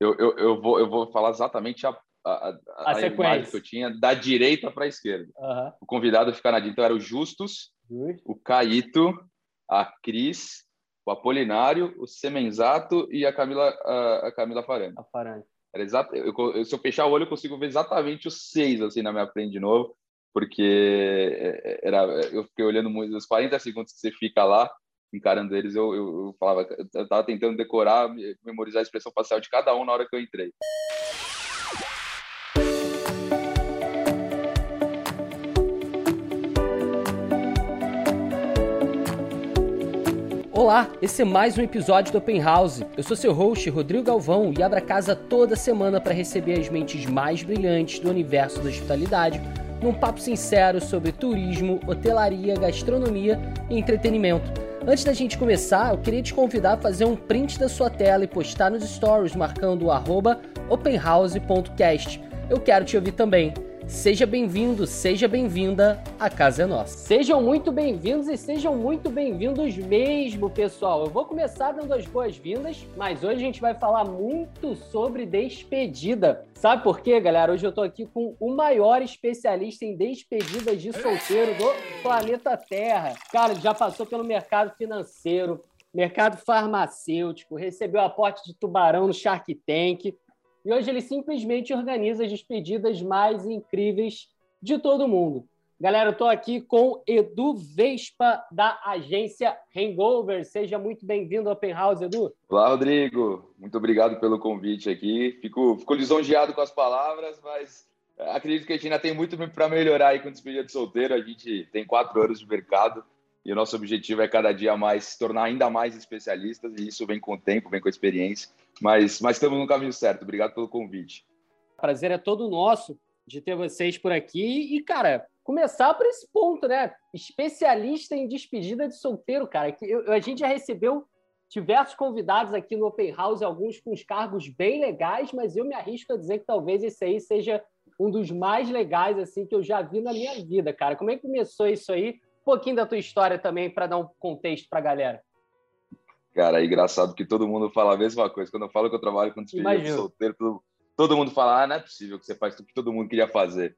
Eu, eu, eu, vou, eu vou falar exatamente a, a, a, a, imagem que eu tinha da direita para a esquerda. Uhum. O convidado ficar na direita então, era o Justus, Justo. o Caíto, a Cris, o Apolinário, o Semenzato e a Camila, a, a Camila Farani. A Farani. Era exato, eu, eu, se eu fechar o olho, eu consigo ver exatamente os seis assim na minha frente de novo, porque é, é, era, eu fiquei olhando muito, os 40 segundos que você fica lá, encarando eles, eu, eu, eu falava, eu estava tentando decorar, memorizar a expressão facial de cada um na hora que eu entrei. Olá, esse é mais um episódio do Open House. Eu sou seu host, Rodrigo Galvão, e abro a casa toda semana para receber as mentes mais brilhantes do universo da hospitalidade num papo sincero sobre turismo, hotelaria, gastronomia e entretenimento. Antes da gente começar, eu queria te convidar a fazer um print da sua tela e postar nos stories marcando o openhouse.cast. Eu quero te ouvir também. Seja bem-vindo, seja bem-vinda, a casa é nossa. Sejam muito bem-vindos e sejam muito bem-vindos mesmo, pessoal. Eu vou começar dando as boas-vindas, mas hoje a gente vai falar muito sobre despedida. Sabe por quê, galera? Hoje eu tô aqui com o maior especialista em despedidas de solteiro do planeta Terra. Cara, já passou pelo mercado financeiro, mercado farmacêutico, recebeu aporte de tubarão no Shark Tank, e hoje ele simplesmente organiza as despedidas mais incríveis de todo mundo. Galera, eu estou aqui com Edu Vespa, da agência Hangover. Seja muito bem-vindo ao Open House, Edu. Olá, Rodrigo. Muito obrigado pelo convite aqui. Fico, fico lisonjeado com as palavras, mas acredito que a gente ainda tem muito para melhorar aí com despedida de solteiro. A gente tem quatro anos de mercado e o nosso objetivo é cada dia mais se tornar ainda mais especialistas e isso vem com o tempo, vem com a experiência. Mas, mas estamos no caminho certo. Obrigado pelo convite. Prazer é todo nosso de ter vocês por aqui. E, cara, começar por esse ponto, né? Especialista em despedida de solteiro, cara. Que eu, a gente já recebeu diversos convidados aqui no Open House, alguns com os cargos bem legais, mas eu me arrisco a dizer que talvez esse aí seja um dos mais legais assim que eu já vi na minha vida, cara. Como é que começou isso aí? Um pouquinho da tua história também para dar um contexto para a galera. Cara, é engraçado que todo mundo fala a mesma coisa. Quando eu falo que eu trabalho com despedida de solteiro, todo, todo, mundo fala, ah, não é possível que você faz tudo que todo mundo queria fazer.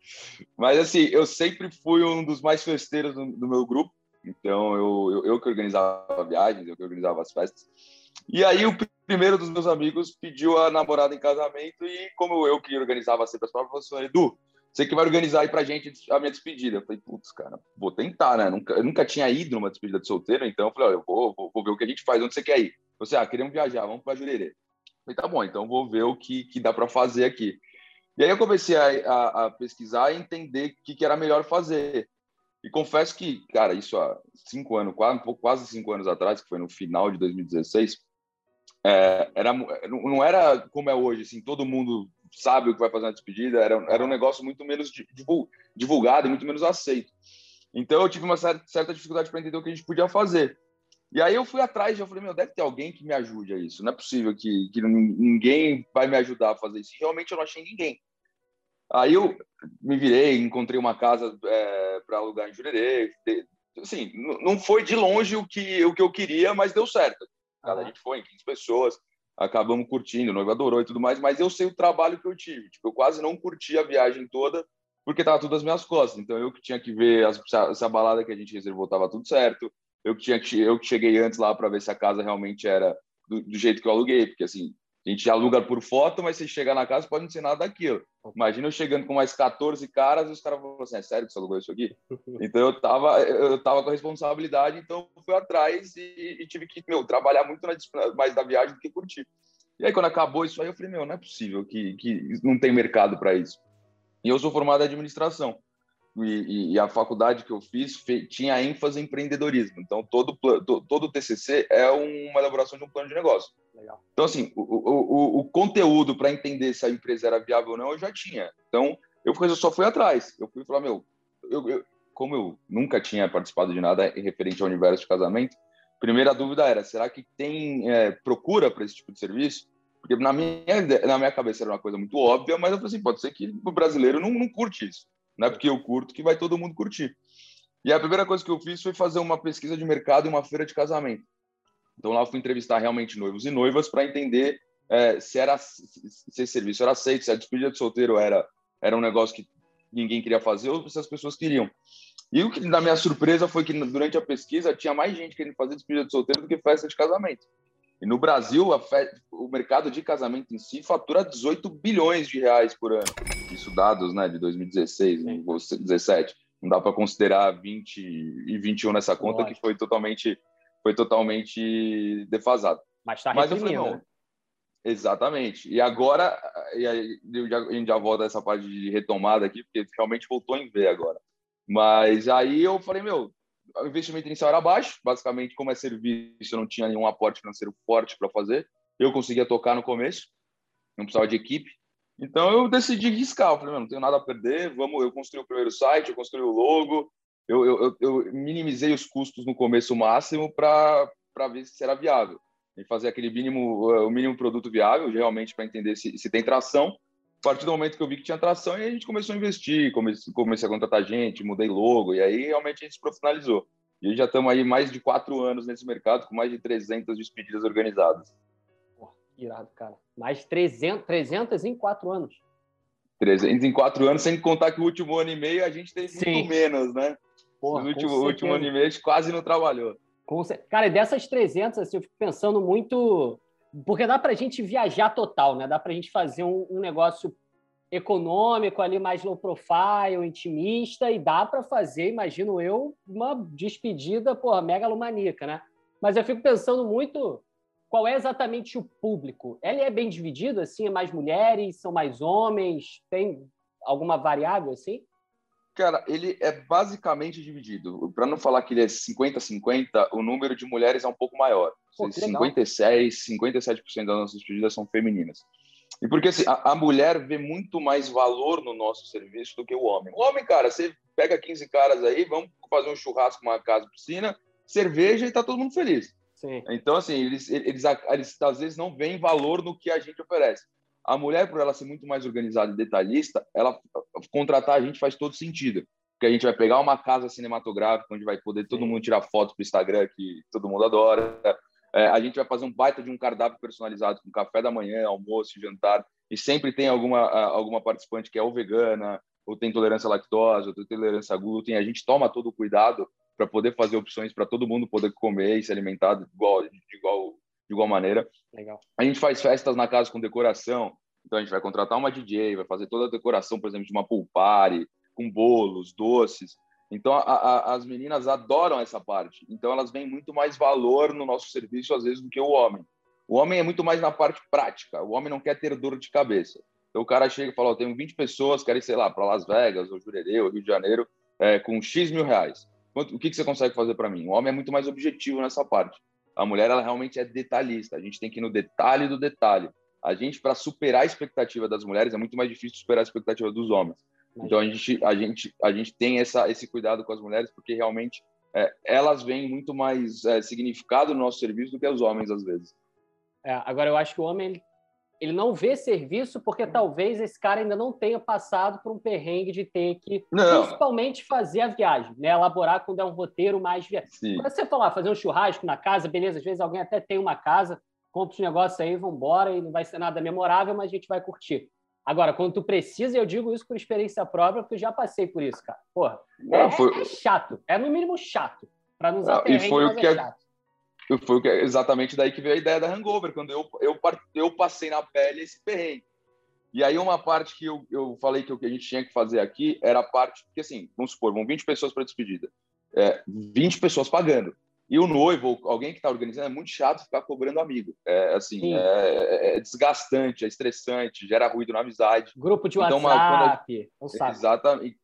Mas, assim, eu sempre fui um dos mais festeiros do, do meu grupo. Então, eu, eu, eu, que organizava viagens, eu que organizava as festas. E aí, o primeiro dos meus amigos pediu a namorada em casamento e, como eu que organizava sempre as provas, falou assim, Edu, você que vai organizar aí pra gente a minha despedida. Eu falei, putz, cara, vou tentar, né? Nunca, eu nunca tinha ido numa despedida de solteiro, então eu falei, olha, eu vou, vou, vou, ver o que a gente faz, onde você quer ir? Você, ah, queremos viajar, vamos pra Jurerê. Eu falei, tá bom, então vou ver o que, que dá para fazer aqui. E aí eu comecei a, a, a pesquisar e entender o que, que, era melhor fazer. E confesso que, cara, isso há cinco anos, quase, quase cinco anos atrás, que foi no final de 2016, é, era, não era como é hoje, assim, todo mundo sabe o que vai fazer na despedida, era, era um negócio muito menos divulgado e muito menos aceito. Então eu tive uma certa dificuldade para entender o que a gente podia fazer. E aí eu fui atrás e eu falei, meu, deve ter alguém que me ajude a isso. Não é possível que, que ninguém vai me ajudar a fazer isso. Realmente eu não achei ninguém. Aí eu me virei, encontrei uma casa é, para alugar em Jurerê. Assim, não foi de longe o que, o que eu queria, mas deu certo. A gente foi em 15 pessoas acabamos curtindo, o noivo adorou e tudo mais, mas eu sei o trabalho que eu tive. Tipo, eu quase não curti a viagem toda porque tava tudo às minhas costas. Então eu que tinha que ver as, se a balada que a gente reservou tava tudo certo. Eu que tinha que eu que cheguei antes lá para ver se a casa realmente era do, do, jeito que eu aluguei, porque assim, a gente aluga por foto, mas se chegar na casa pode não ser nada daquilo. Imagina eu chegando com mais 14 caras e os caras falam assim: é sério que você alugou isso aqui? Então eu tava, eu tava com a responsabilidade, então fui atrás e, e tive que meu, trabalhar muito na, mais da viagem do que curtir. E aí, quando acabou isso aí, eu falei: meu, não é possível que, que não tem mercado para isso. E eu sou formado em administração. E, e, a faculdade que eu fiz fe, tinha ênfase em empreendedorismo. Então, todo, todo, todo o TCC é uma elaboração de um plano de negócio. Legal. Então, assim, o, o, o conteúdo para entender se a empresa era viável ou não, eu já tinha. Então, eu, eu só fui atrás. Eu fui falar, meu, eu, eu, como eu nunca tinha participado de nada referente ao universo de casamento, primeira dúvida era, será que tem é, procura para esse tipo de serviço? Porque na minha, na minha cabeça era uma coisa muito óbvia, mas eu falei assim, pode ser que o brasileiro não, não curte isso. Não é porque eu curto que vai todo mundo curtir. E a primeira coisa que eu fiz foi fazer uma pesquisa de mercado em uma feira de casamento. Então lá eu fui entrevistar realmente noivos e noivas para entender é, se era se esse serviço era aceito, se a despedida de solteiro era era um negócio que ninguém queria fazer ou se as pessoas queriam. E o que da minha surpresa foi que durante a pesquisa tinha mais gente querendo fazer despedida de solteiro do que festa de casamento. E no Brasil, o mercado de casamento em si fatura 18 bilhões de reais por ano. Isso dados né, de 2016, 2017. Não dá para considerar 20 e 21 nessa conta, Lógico. que foi totalmente, foi totalmente defasado. Mas está reprimindo. Né? Exatamente. E agora, e aí, a gente já volta essa parte de retomada aqui, porque realmente voltou em ver agora. Mas aí eu falei, meu, o investimento inicial era baixo, basicamente, como é serviço, eu não tinha nenhum aporte financeiro forte para fazer. Eu conseguia tocar no começo, não precisava de equipe. Então eu decidi riscar. Eu falei, não tenho nada a perder, vamos. Eu construí o primeiro site, eu construí o logo, eu, eu, eu minimizei os custos no começo máximo para ver se era viável. E fazer aquele mínimo, o mínimo produto viável, realmente, para entender se, se tem tração. A partir do momento que eu vi que tinha tração, e a gente começou a investir, comecei, comecei a contratar gente, mudei logo, e aí realmente a gente se profissionalizou. E já estamos aí mais de quatro anos nesse mercado, com mais de 300 despedidas organizadas. Pô, irado, cara. Mais de 300, 300 em quatro anos. 300 em quatro anos, sem contar que o último ano e meio a gente teve Sim. muito menos, né? Porra, no último, último ano e meio a gente quase não trabalhou. Cara, dessas 300, assim, eu fico pensando muito porque dá para a gente viajar total, né? Dá para a gente fazer um, um, negócio econômico ali, mais low profile, intimista, e dá para fazer, imagino eu, uma despedida, porra, megalomaníaca, né? Mas eu fico pensando muito qual é exatamente o público. Ele é bem dividido, assim? É mais mulheres, são mais homens? Tem alguma variável assim? Cara, ele é basicamente dividido. Para não falar que ele é 50-50, o número de mulheres é um pouco maior. Pô, 56, 57% das nossas despedidas são femininas. E porque assim, a, a, mulher vê muito mais valor no nosso serviço do que o homem. O homem, cara, você pega 15 caras aí, vamos fazer um churrasco, uma casa, piscina, cerveja e tá todo mundo feliz. Sim. Então, assim, eles, eles, eles, eles às vezes não veem valor no que a gente oferece. A mulher, por ela ser muito mais organizada e detalhista, ela contratar a gente faz todo sentido. Porque a gente vai pegar uma casa cinematográfica onde vai poder todo mundo tirar fotos para o Instagram, que todo mundo adora. É, a gente vai fazer um baita de um cardápio personalizado com café da manhã, almoço, jantar. E sempre tem alguma, alguma participante que é ou vegana, ou tem intolerância à lactose, ou tem intolerância a glúten. A gente toma todo o cuidado para poder fazer opções para todo mundo poder comer e se alimentar igual, de igual de igual maneira. Legal. A gente faz festas na casa com decoração, então a gente vai contratar uma DJ, vai fazer toda a decoração, por exemplo, de uma pool party, com bolos, doces. Então a, a, as meninas adoram essa parte. Então elas veem muito mais valor no nosso serviço às vezes do que o homem. O homem é muito mais na parte prática. O homem não quer ter dor de cabeça. Então o cara chega e fala: oh, tenho 20 pessoas, querem, sei lá, para Las Vegas, ou Jurerê, ou Rio de Janeiro, é, com X mil reais. o que, que você consegue fazer para mim? O homem é muito mais objetivo nessa parte. A mulher, ela realmente é detalhista. A gente tem que ir no detalhe do detalhe. A gente, para superar a expectativa das mulheres, é muito mais difícil superar a expectativa dos homens. Então, a gente, a gente, a gente tem essa, esse cuidado com as mulheres, porque realmente é, elas veem muito mais é, significado no nosso serviço do que os homens, às vezes. É, agora, eu acho que o homem ele não vê serviço porque talvez esse cara ainda não tenha passado por um perrengue de ter que, não. principalmente, fazer a viagem, né? Elaborar quando é um roteiro mais viagem. Quando você falar, fazer um churrasco na casa, beleza, às vezes alguém até tem uma casa, compra os negócios aí, vamos embora, e não vai ser nada memorável, mas a gente vai curtir. Agora, quando tu precisa, eu digo isso por experiência própria, porque eu já passei por isso, cara. Porra, é, foi... é chato, é no mínimo chato. Para nos não, e foi o que é chato foi exatamente daí que veio a ideia da Hangover, quando eu, eu, eu passei na pele esse perrengue. E aí uma parte que eu, eu falei que o que a gente tinha que fazer aqui era a parte, porque assim, vamos supor, vão 20 pessoas para despedida, é, 20 pessoas pagando. E o noivo, alguém que está organizando, é muito chato ficar cobrando amigo. É assim, é, é, é, desgastante, é estressante, gera ruído na amizade. Grupo de então, WhatsApp. Uma, quando a, exatamente.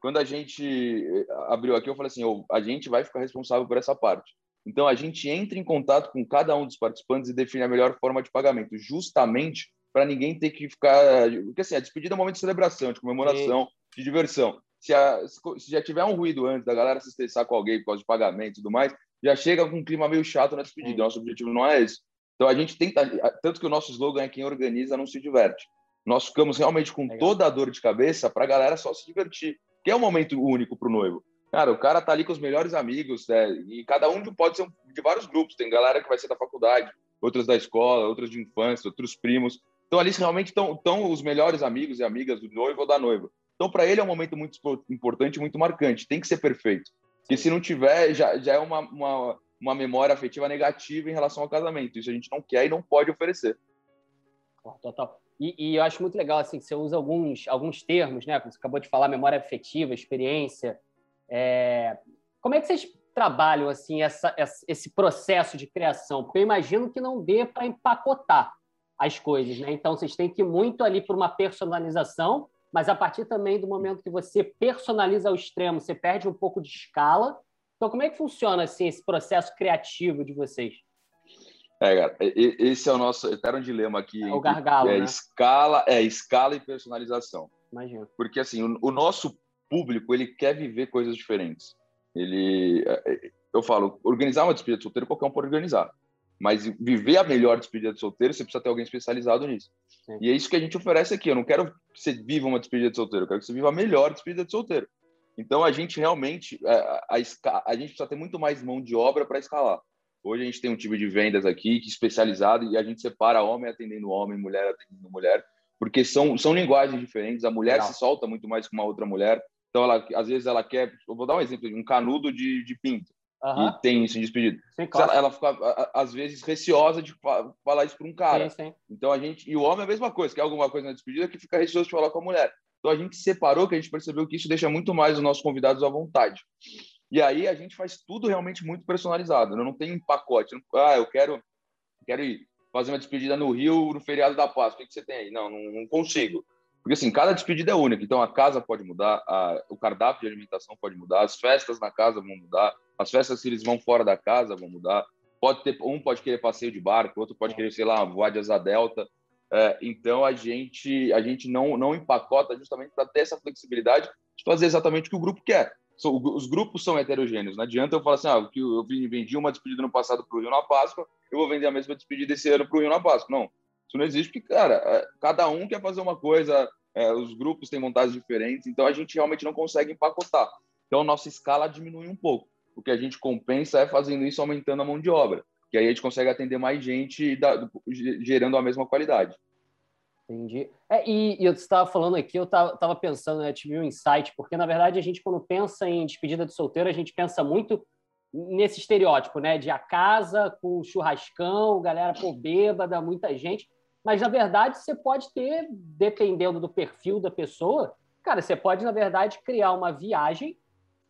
Quando a gente abriu aqui, eu falei assim, oh, a gente vai ficar responsável por essa parte. Então, a gente entra em contato com cada um dos participantes e define a melhor forma de pagamento, justamente para ninguém ter que ficar. Porque assim, a despedida é um momento de celebração, de comemoração, Sim. de diversão. Se, a, se, já tiver um ruído antes da galera se estressar com alguém por causa de pagamento e tudo mais, já chega com um clima meio chato na despedida. Sim. Nosso objetivo não é esse. Então, a gente tenta. Tanto que o nosso slogan é: quem organiza não se diverte. Nós ficamos realmente com Legal. toda a dor de cabeça para a galera só se divertir, que é um momento único para o noivo. Cara, o cara tá ali com os melhores amigos, né? e cada um pode ser de vários grupos. Tem galera que vai ser da faculdade, outras da escola, outras de infância, outros primos. Então, ali realmente estão, os melhores amigos e amigas do noivo ou da noiva. Então, para ele é um momento muito importante, muito marcante. Tem que ser perfeito. Porque se não tiver, já, já é uma, uma, uma memória afetiva negativa em relação ao casamento. Isso a gente não quer e não pode oferecer. Total. E, e, eu acho muito legal assim que você usa alguns, alguns termos, né? Como você acabou de falar, memória afetiva, experiência. É... Como é que vocês trabalham assim essa, esse processo de criação? Porque eu imagino que não dê para empacotar as coisas, né? Então vocês têm que ir muito ali para uma personalização, mas a partir também do momento que você personaliza ao extremo, você perde um pouco de escala. Então como é que funciona assim esse processo criativo de vocês? É, cara, esse é o nosso eterno dilema aqui. É o gargalo, é né? escala, é escala e personalização. Imagina. Porque assim, o, o, nosso público ele quer viver coisas diferentes. Ele, é, é, eu falo, organizar uma despedida de solteiro qualquer um pode organizar, mas viver a melhor despedida de solteiro você precisa ter alguém especializado nisso. Sim. E é isso que a gente oferece aqui. Eu não quero que você viva uma despedida de solteiro, eu quero que você viva a melhor despedida de solteiro. Então a gente realmente a, a, a, a gente precisa ter muito mais mão de obra para escalar. Hoje a gente tem um time de vendas aqui que é especializado e a gente separa homem atendendo homem, mulher atendendo mulher, porque são, são linguagens diferentes. A mulher Legal. se solta muito mais que uma outra mulher. Então, ela, às vezes, ela quer. Eu vou dar um exemplo: um canudo de, de pinto. Uhum. E tem isso em despedido. Sim, claro. ela, ela, fica, às vezes, receosa de falar isso para um cara. Sim, sim. Então, a gente. E o homem é a mesma coisa, quer alguma coisa na despedida que fica receoso de falar com a mulher. Então, a gente separou, que a gente percebeu que isso deixa muito mais os nossos convidados à vontade. E aí a gente faz tudo realmente muito personalizado. Né? Não tem um pacote. ah, eu quero, quero ir fazer uma despedida no Rio no feriado da Páscoa. O que você tem aí? Não, não, não consigo. Porque assim, cada despedida é única. Então a casa pode mudar, a, o cardápio de alimentação pode mudar, as festas na casa vão mudar, as festas que eles vão fora da casa vão mudar. Pode ter um pode querer passeio de barco, outro pode querer sei lá voar de asa delta. É, então a gente a gente não não empacota justamente para ter essa flexibilidade de fazer exatamente o que o grupo quer os grupos são heterogêneos. Não adianta eu falar assim, ah, eu vendi uma despedida no passado para o Rio na Páscoa, eu vou vender a mesma despedida esse ano para o Rio na Páscoa. Não, isso não existe porque, cara, é, cada um quer fazer uma coisa, é, os grupos têm montagens diferentes, então a gente realmente não consegue empacotar. Então nossa escala diminui um pouco. O que a gente compensa é fazendo isso aumentando a mão de obra, que aí a gente consegue atender mais gente gerando a mesma qualidade. Entendi. É, e, e eu estava falando aqui, eu estava pensando, né, tive um insight, porque na verdade a gente, quando pensa em despedida de solteiro, a gente pensa muito nesse estereótipo, né, de a casa com churrascão, galera pô, bêbada, muita gente. Mas na verdade você pode ter, dependendo do perfil da pessoa, cara, você pode na verdade criar uma viagem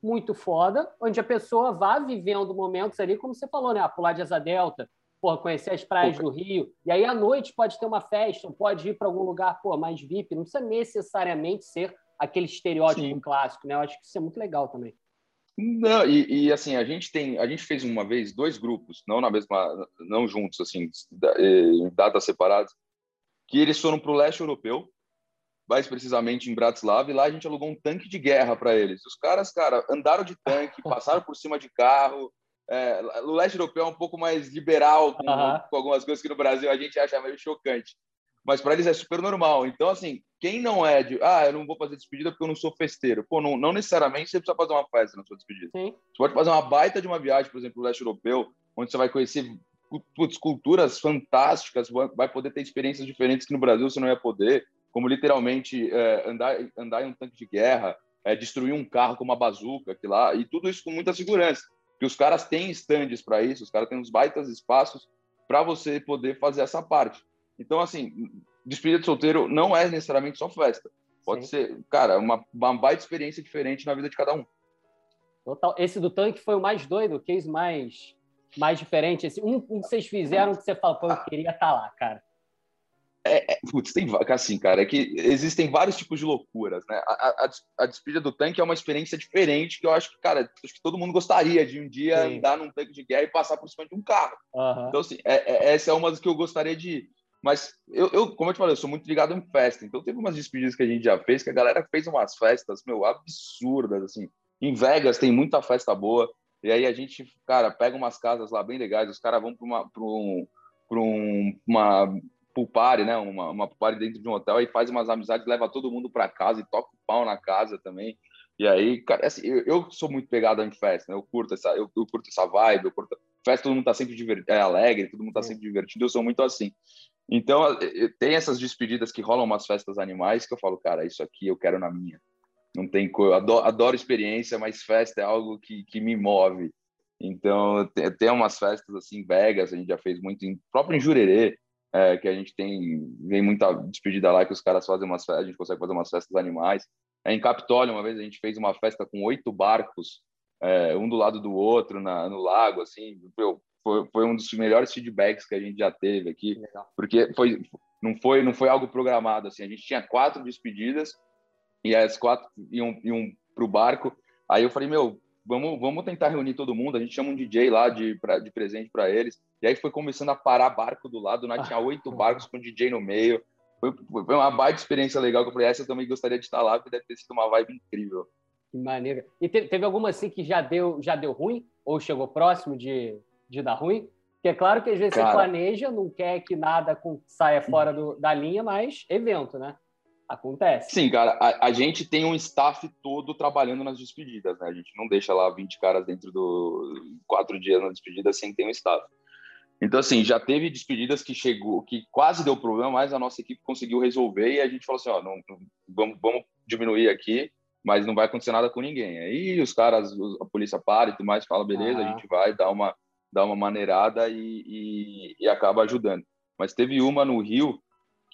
muito foda, onde a pessoa vá vivendo momentos ali, como você falou, né, a pular de asa delta, porra, conhecer as praias do Rio. E aí à noite pode ter uma festa, pode ir para algum lugar pô, mais VIP. Não precisa necessariamente ser aquele estereótipo Sim. clássico, né? Eu acho que isso é muito legal também. Não, e, e, assim, a gente tem, a gente fez uma vez dois grupos, não na mesma, não juntos, assim, em datas separadas, que eles foram para o leste europeu, mais precisamente em Bratislava, e lá a gente alugou um tanque de guerra para eles. Os caras, cara, andaram de tanque, passaram por cima de carro, é, o leste europeu é um pouco mais liberal com, com, algumas coisas que no Brasil a gente acha meio chocante. Mas para eles é super normal. Então, assim, quem não é de, ah, eu não vou fazer despedida porque eu não sou festeiro. Pô, não, não necessariamente você precisa fazer uma festa na sua despedida. Sim. Você pode fazer uma baita de uma viagem, por exemplo, no leste europeu, onde você vai conhecer putz, culturas fantásticas, vai poder ter experiências diferentes que no Brasil você não ia poder, como literalmente é, andar, andar em um tanque de guerra, é, destruir um carro com uma bazuca, que lá, e tudo isso com muita segurança que os caras têm estandes para isso, os caras têm uns baitas espaços para você poder fazer essa parte. Então, assim, despedida de solteiro não é necessariamente só festa. Pode Sim. ser, cara, uma, uma baita experiência diferente na vida de cada um. Total. Esse do tanque foi o mais doido, o case mais, mais diferente. Esse, um, um que vocês fizeram que você falou, pô, eu queria estar tá lá, cara. É, é, putz, tem assim, cara, é que existem vários tipos de loucuras, né? A, a, a, despedida do tanque é uma experiência diferente que eu acho que, cara, acho que todo mundo gostaria de um dia Sim. andar num tanque de guerra e passar por cima de um carro. Uhum. Então, assim, é, é, essa é uma das que eu gostaria de ir. Mas eu, eu, como eu te falei, eu sou muito ligado em festa. Então, teve umas despedidas que a gente já fez que a galera fez umas festas, meu, absurdas, assim. Em Vegas tem muita festa boa. E aí a gente, cara, pega umas casas lá bem legais, os caras vão para uma, pra um, pra um, uma pool party, né? Uma, uma pool party dentro de um hotel e faz umas amizades, leva todo mundo para casa e toca o pau na casa também. E aí, cara, assim, eu, eu sou muito pegado em festa, né? Eu curto essa, eu, eu, curto essa vibe, eu curto festa todo mundo tá sempre é, alegre, todo mundo tá sempre divertido, eu sou muito assim. Então, tem essas despedidas que rolam umas festas animais que eu falo, cara, isso aqui eu quero na minha. Não tem coisa, adoro, adoro, experiência, mas festa é algo que, que me move. Então, tem umas festas assim, Vegas, a gente já fez muito, em, próprio em Jurerê, é, que a gente tem, vem muita despedida lá, que os caras fazem umas festas, a gente consegue fazer umas festas animais. É, em Capitólio, uma vez a gente fez uma festa com oito barcos, é, um do lado do outro, na, no lago, assim, foi, foi um dos melhores feedbacks que a gente já teve aqui, Legal. porque foi, não, foi, não foi algo programado, assim, a gente tinha quatro despedidas, e as quatro iam, iam para o barco, aí eu falei, meu, vamos, vamos tentar reunir todo mundo. A gente chama um DJ lá de, pra, de presente para eles. E aí foi começando a parar barco do lado, né? tinha oito barcos com DJ no meio. Foi, foi uma baita experiência legal que eu falei, essa eu também gostaria de estar lá, porque deve ter sido uma vibe incrível. Que maneira. E teve, teve alguma assim que já deu, já deu ruim? Ou chegou próximo de, de dar ruim? Porque é claro que às vezes Cara... você planeja, não quer que nada saia fora do, da linha, mas evento, né? Acontece. Sim, cara, a, a, gente tem um staff todo trabalhando nas despedidas, né? A gente não deixa lá 20 caras dentro do quatro dias na despedida sem ter um staff. Então, assim, já teve despedidas que chegou, que quase deu problema, mas a nossa equipe conseguiu resolver e a gente falou assim: ó, não, não vamos, vamos diminuir aqui, mas não vai acontecer nada com ninguém. Aí os caras, a polícia para e tudo mais, fala: beleza, ah. a gente vai dar uma, dar uma maneirada e, e, e acaba ajudando. Mas teve uma no Rio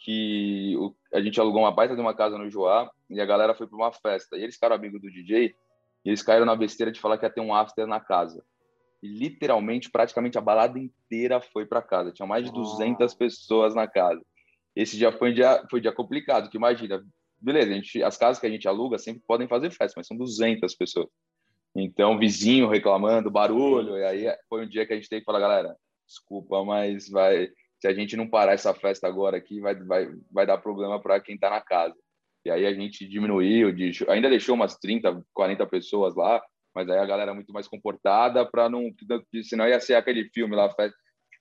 que o, a gente alugou uma baita de uma casa no Joá e a galera foi para uma festa. E eles ficaram amigos do DJ e eles caíram na besteira de falar que ia ter um after na casa. E literalmente, praticamente a balada inteira foi para casa. Tinha mais de 200 pessoas na casa. Esse dia foi um dia, foi um dia complicado, que imagina, beleza, a gente, as casas que a gente aluga sempre podem fazer festa, mas são 200 pessoas. Então, vizinho reclamando, barulho, e aí foi um dia que a gente teve que falar, galera, desculpa, mas vai, se a gente não parar essa festa agora aqui, vai, vai, vai dar problema para quem está na casa. E aí a gente diminuiu, ainda deixou umas 30, 40 pessoas lá, mas aí a galera é muito mais comportada para não. Senão ia ser aquele filme lá, festa,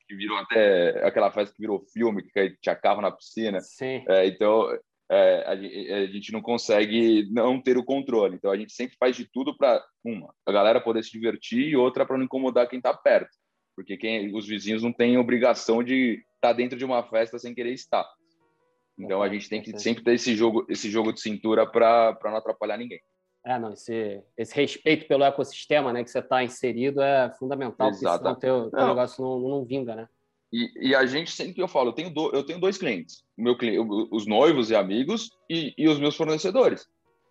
que virou até aquela festa que virou filme, que tinha carro na piscina. Sim. É, então é, a, a, gente não consegue não ter o controle. Então a gente sempre faz de tudo para uma, a galera poder se divertir e outra para não incomodar quem está perto, porque quem, os vizinhos não têm obrigação de tá dentro de uma festa sem querer estar. Então a gente tem que sempre ter esse jogo, esse jogo de cintura para não atrapalhar ninguém. É, não, esse, esse respeito pelo ecossistema né, que você está inserido é fundamental, Exato. porque senão o teu, teu negócio não, não vinga, né? E, e, a gente sempre que eu falo, eu tenho, do, eu tenho dois clientes, meu, os noivos e amigos e, e os meus fornecedores.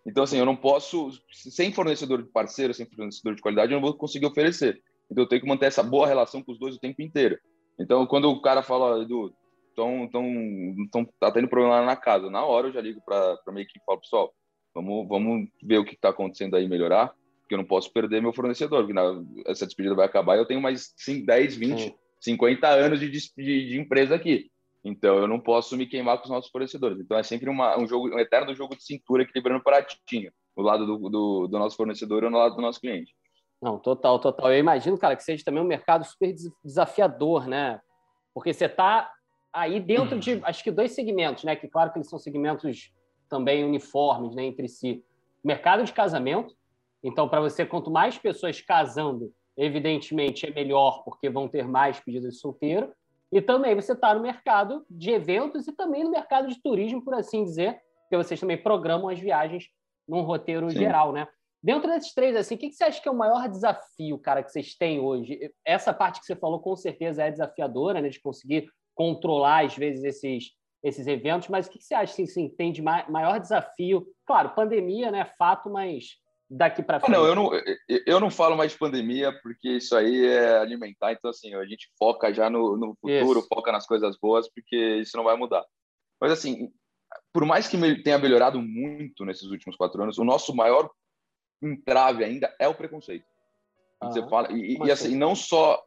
Então, assim, eu não posso, sem fornecedor de parceiro, sem fornecedor de qualidade, eu não vou conseguir oferecer. Então, eu tenho que manter essa boa relação com os dois o tempo inteiro. Então, quando o cara fala, Edu, tão, tão, tão, tá tendo problema lá na casa, na hora eu já ligo para minha equipe e falo, pessoal, vamos, vamos ver o que está acontecendo aí, melhorar, porque eu não posso perder meu fornecedor, porque na, essa despedida vai acabar e eu tenho mais 5, 10, 20, Sim. 50 anos de, de, de, empresa aqui. Então, eu não posso me queimar com os nossos fornecedores. Então, é sempre uma, um, jogo, um eterno jogo de cintura equilibrando o pratinho, do lado do, do, do nosso fornecedor ou no lado do nosso cliente. Não, total, total. Eu imagino, cara, que seja também um mercado super desafiador, né? Porque você está aí dentro de, uhum. acho que dois segmentos, né? Que claro que eles são segmentos também uniformes, né, entre si. Mercado de casamento. Então, para você, quanto mais pessoas casando, evidentemente é melhor, porque vão ter mais pedidos de solteiro. E também você está no mercado de eventos e também no mercado de turismo, por assim dizer, porque vocês também programam as viagens num roteiro Sim. geral, né? Dentro desses três, assim, o que você acha que é o maior desafio, cara, que vocês têm hoje? Essa parte que você falou, com certeza, é desafiadora, né? De conseguir controlar, às vezes, esses, esses eventos, mas o que você acha que assim, tem de maior desafio? Claro, pandemia, né? Fato, mas daqui para frente. Ah, não, eu não, eu não falo mais de pandemia, porque isso aí é alimentar, então, assim, a gente foca já no, no futuro, isso. foca nas coisas boas, porque isso não vai mudar. Mas, assim, por mais que tenha melhorado muito nesses últimos quatro anos, o nosso maior entrave ainda é o preconceito. Ah, você fala, e, e assim, não só.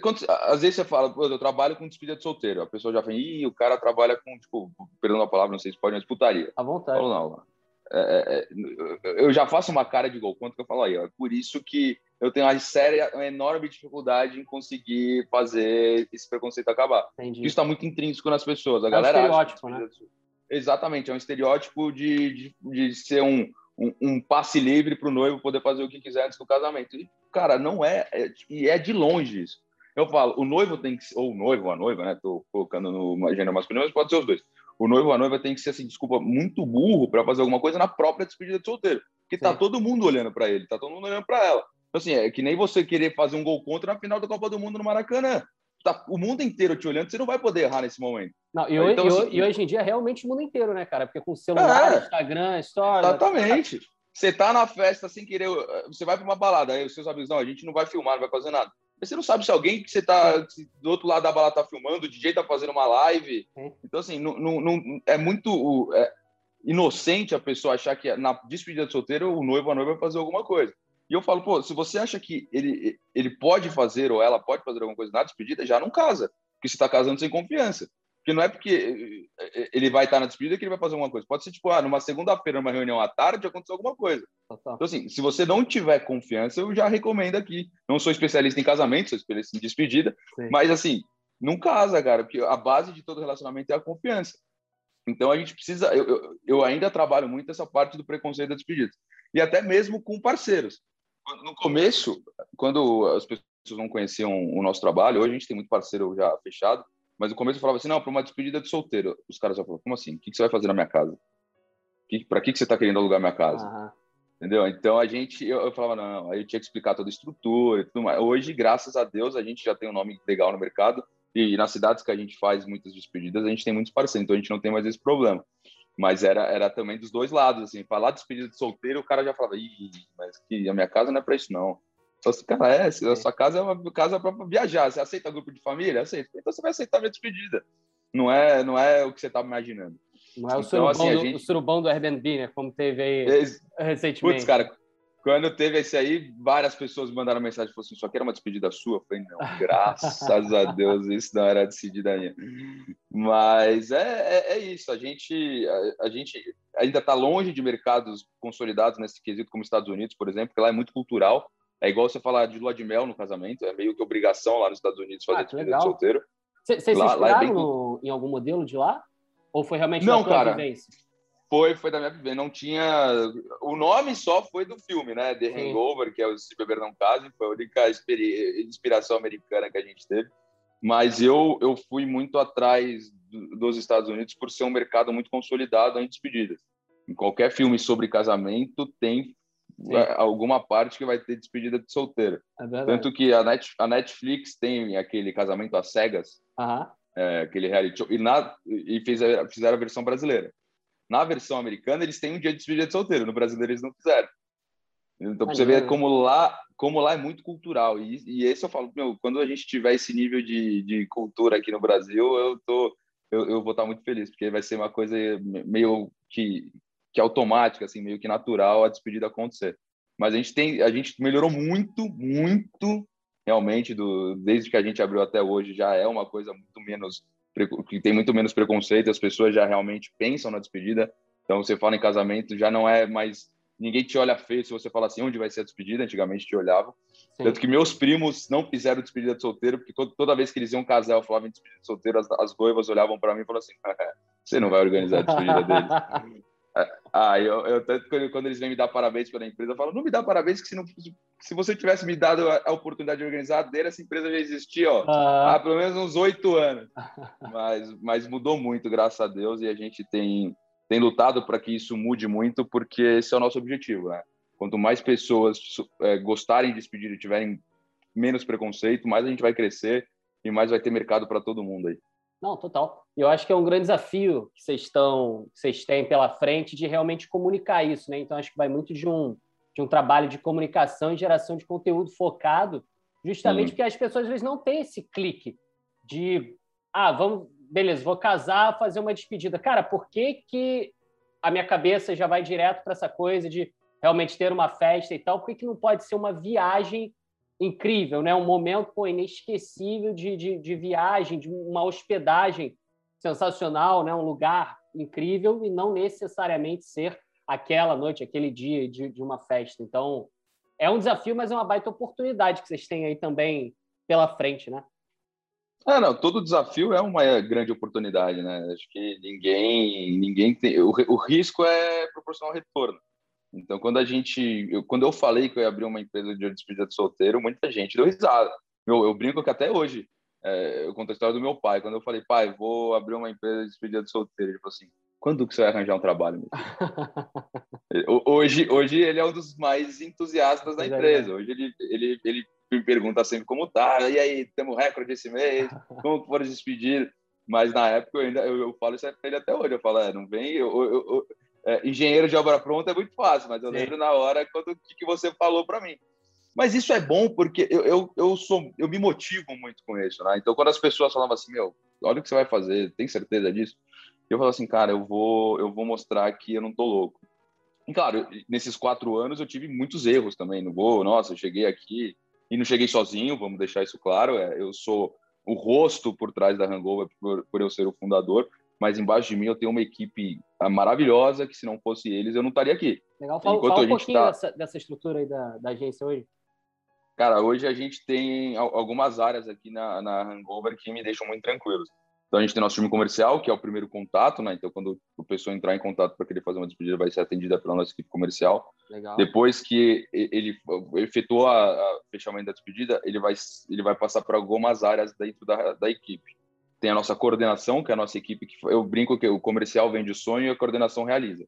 Quando, às vezes você fala, eu trabalho com despedida de solteiro. A pessoa já fala, ih, o cara trabalha com, tipo, perdão a palavra, não sei se pode, mas putaria. À vontade. Falo, não, é, é, é, eu já faço uma cara de gol, quanto que eu falo aí, ó, é por isso que eu tenho uma séria, uma enorme dificuldade em conseguir fazer esse preconceito acabar. Entendi. Isso está muito intrínseco nas pessoas. A é galera um estereótipo, né? Exatamente, é um estereótipo de, de, de ser um, um, um passe livre para o noivo poder fazer o que quiser antes do casamento. E, cara, não é, é, e é de longe isso. Eu falo, o noivo tem que ou o noivo a noiva, né? Tô colocando no gênero masculino, mas pode ser os dois. O noivo a noiva tem que ser, assim, desculpa, muito burro para fazer alguma coisa na própria despedida de solteiro. Porque tá Sim. tá todo mundo olhando para ele, tá todo mundo olhando para ela. Então, assim, é que nem você querer fazer um gol contra na final da Copa do Mundo no Maracanã. Tá o mundo inteiro te olhando, você não vai poder errar nesse momento. Não, e, então, assim, e, hoje em dia é realmente o mundo inteiro, né, cara? Porque com celular, é, Instagram, Stories... Exatamente. Você tá na festa sem querer, você vai para uma balada, aí os seus amigos, não, a gente não vai filmar, não vai fazer nada. Mas você não sabe se alguém que você tá do outro lado da balada tá filmando, o DJ tá fazendo uma live. Então, assim, não, não, não é muito é, inocente a pessoa achar que na despedida de solteiro o noivo a noiva vai fazer alguma coisa. E eu falo, pô, se você acha que ele, ele pode fazer ou ela pode fazer alguma coisa na despedida, já não casa. Porque você está casando sem confiança. Porque não é porque eh, eh, ele vai estar na despedida que ele vai fazer alguma coisa. Pode ser, tipo, ah, numa segunda-feira, numa reunião à tarde, aconteceu alguma coisa. Então, assim, se você não tiver confiança, eu já recomendo aqui. Não sou especialista em casamento, sou especialista em despedida. Sim. Mas, assim, não casa, cara, porque a base de todo relacionamento é a confiança. Então, a gente precisa... Eu, eu, eu ainda trabalho muito essa parte do preconceito da despedida. E até mesmo com parceiros. No começo, quando as pessoas não conheciam o nosso trabalho, hoje a gente tem muito parceiro já fechado, mas no começo eu falava assim, não, para uma despedida de solteiro. Os caras já falaram, como assim? O que, você vai fazer na minha casa? Para que, que você está querendo alugar minha casa? Uhum. Entendeu? Então a gente, eu, eu, falava, não, aí eu tinha que explicar toda a estrutura e tudo mais. Hoje, graças a Deus, a gente já tem um nome legal no mercado e nas cidades que a gente faz muitas despedidas, a gente tem muitos parceiros, então a gente não tem mais esse problema. Mas era, era também dos dois lados, assim, falar despedida de solteiro, o cara já falava, ih, mas que a minha casa não é para isso, não. Só se, cara, é, a sua casa é uma casa para viajar. Você aceita grupo de família? Aceita. Então você vai aceitar a minha despedida. Não é, não é o que você estava imaginando. Não é o, então, surubão, assim, do, gente... o surubão do Airbnb, né? Como teve aí recentemente. Putz, cara, quando teve esse aí, várias pessoas mandaram mensagem e falaram assim: só que era uma despedida sua? Eu falei: não, graças a Deus, isso não era decidida minha. Mas é, é, é, isso, a gente, a, a gente ainda está longe de mercados consolidados nesse quesito, como Estados Unidos, por exemplo, que lá é muito cultural. É igual você falar de lua de mel no casamento, é meio que obrigação lá nos Estados Unidos fazer ah, despedida de solteiro. Vocês se inspiraram é bem... em algum modelo de lá? Ou foi realmente não, cara, vivência? Foi, foi da minha vivência. Não tinha... O nome só foi do filme, né? The. Hangover, que é o Se Beber Não Case. Foi a única inspiração americana que a gente teve. Mas eu, eu fui muito atrás dos Estados Unidos por ser um mercado muito consolidado em despedidas. Em qualquer filme sobre casamento tem Sim. alguma parte que vai ter despedida de solteiro. É Tanto que a, Net, a, Netflix tem aquele casamento às cegas, é, aquele reality show, e, na, e a, fizeram a versão brasileira. Na versão americana, eles têm um dia de despedida de solteiro, no brasileiro eles não fizeram. Então, você vê como lá, como lá é muito cultural. E, e esse eu falo, meu, quando a gente tiver esse nível de, de cultura aqui no Brasil, eu, tô, eu, eu vou estar muito feliz, porque vai ser uma coisa meio que que automática, assim, meio que natural a despedida acontecer. Mas a gente tem, a gente melhorou muito, muito realmente do desde que a gente abriu até hoje já é uma coisa muito menos que tem muito menos preconceito, as pessoas já realmente pensam na despedida. Então você fala em casamento, já não é mais ninguém te olha feio se você fala assim, onde vai ser a despedida? Antigamente te olhavam. Sim. Tanto que meus primos não fizeram despedida de solteiro, porque toda vez que eles iam casar, eu falava em despedida de solteiro, as, as noivas olhavam para mim e falavam assim: você não vai organizar a despedida deles. Ah, eu, eu tanto quando, quando eles vêm me dar parabéns pela empresa, eu falo, não me dá parabéns, que se, não, se você tivesse me dado a, a oportunidade de organizar dele, essa empresa já existia ó, ah. há pelo menos uns oito anos. mas, mas mudou muito, graças a Deus, e a gente tem, tem lutado para que isso mude muito, porque esse é o nosso objetivo. Né? Quanto mais pessoas é, gostarem de despedir e tiverem menos preconceito, mais a gente vai crescer e mais vai ter mercado para todo mundo aí. Não, total. E eu acho que é um grande desafio que vocês estão, que vocês têm pela frente de realmente comunicar isso, né? Então acho que vai muito de um de um trabalho de comunicação e geração de conteúdo focado, justamente porque as pessoas às vezes não têm esse clique de ah, vamos, beleza, vou casar, fazer uma despedida. Cara, por que que a minha cabeça já vai direto para essa coisa de realmente ter uma festa e tal? Por que, que não pode ser uma viagem incrível, né? um momento pô, inesquecível de, de, de, viagem, de uma hospedagem sensacional, né? um lugar incrível e não necessariamente ser aquela noite, aquele dia de, de uma festa. Então, é um desafio, mas é uma baita oportunidade que vocês têm aí também pela frente, né? É, não, todo desafio é uma grande oportunidade, né? Acho que ninguém, ninguém tem. O, o risco é proporcional ao retorno. Então, quando a gente, eu, quando eu falei que eu ia abrir uma empresa de despedida de solteiro, muita gente deu risada. Eu, eu brinco que até hoje, é, eu conto a história do meu pai. Quando eu falei, pai, vou abrir uma empresa de despedida de solteiro, ele falou assim: quando que você vai arranjar um trabalho? hoje, hoje ele é um dos mais entusiastas da empresa. Hoje ele, ele, ele me pergunta sempre como tá, e aí, temos recorde esse mês, como foram despedidos? Mas na época eu ainda eu, eu falo isso para ele até hoje. Eu falo, é, não vem, eu, eu, é, engenheiro de obra pronta é muito fácil, mas eu Sim. lembro na hora quando que, que você falou para mim. Mas isso é bom porque eu, eu, eu, sou eu me motivo muito com isso, né? Então quando as pessoas falavam assim, meu, olha o que você vai fazer, tem certeza disso? Eu falo assim, cara, eu vou eu vou mostrar que eu não tô louco. E claro, nesses quatro anos eu tive muitos erros também. Não vou, nossa, eu cheguei aqui e não cheguei sozinho, vamos deixar isso claro. É, eu sou o rosto por trás da Hangover por, por eu ser o fundador, mas embaixo de mim eu tenho uma equipe ah, maravilhosa que se não fosse eles eu não estaria aqui. Legal, fala, fala um pouquinho tá... dessa, dessa, estrutura aí da, da, agência hoje. Cara, hoje a gente tem algumas áreas aqui na, na Hangover que me deixam muito tranquilos. Então a gente tem nosso time comercial, que é o primeiro contato, né? Então quando o pessoa entrar em contato para querer fazer uma despedida, vai ser atendida pela nossa equipe comercial. Legal. Depois que ele efetuou o fechamento da despedida, ele vai ele vai passar para algumas áreas dentro da, da equipe tem a nossa coordenação, que é a nossa equipe, que eu brinco que o comercial vende o sonho e a coordenação realiza.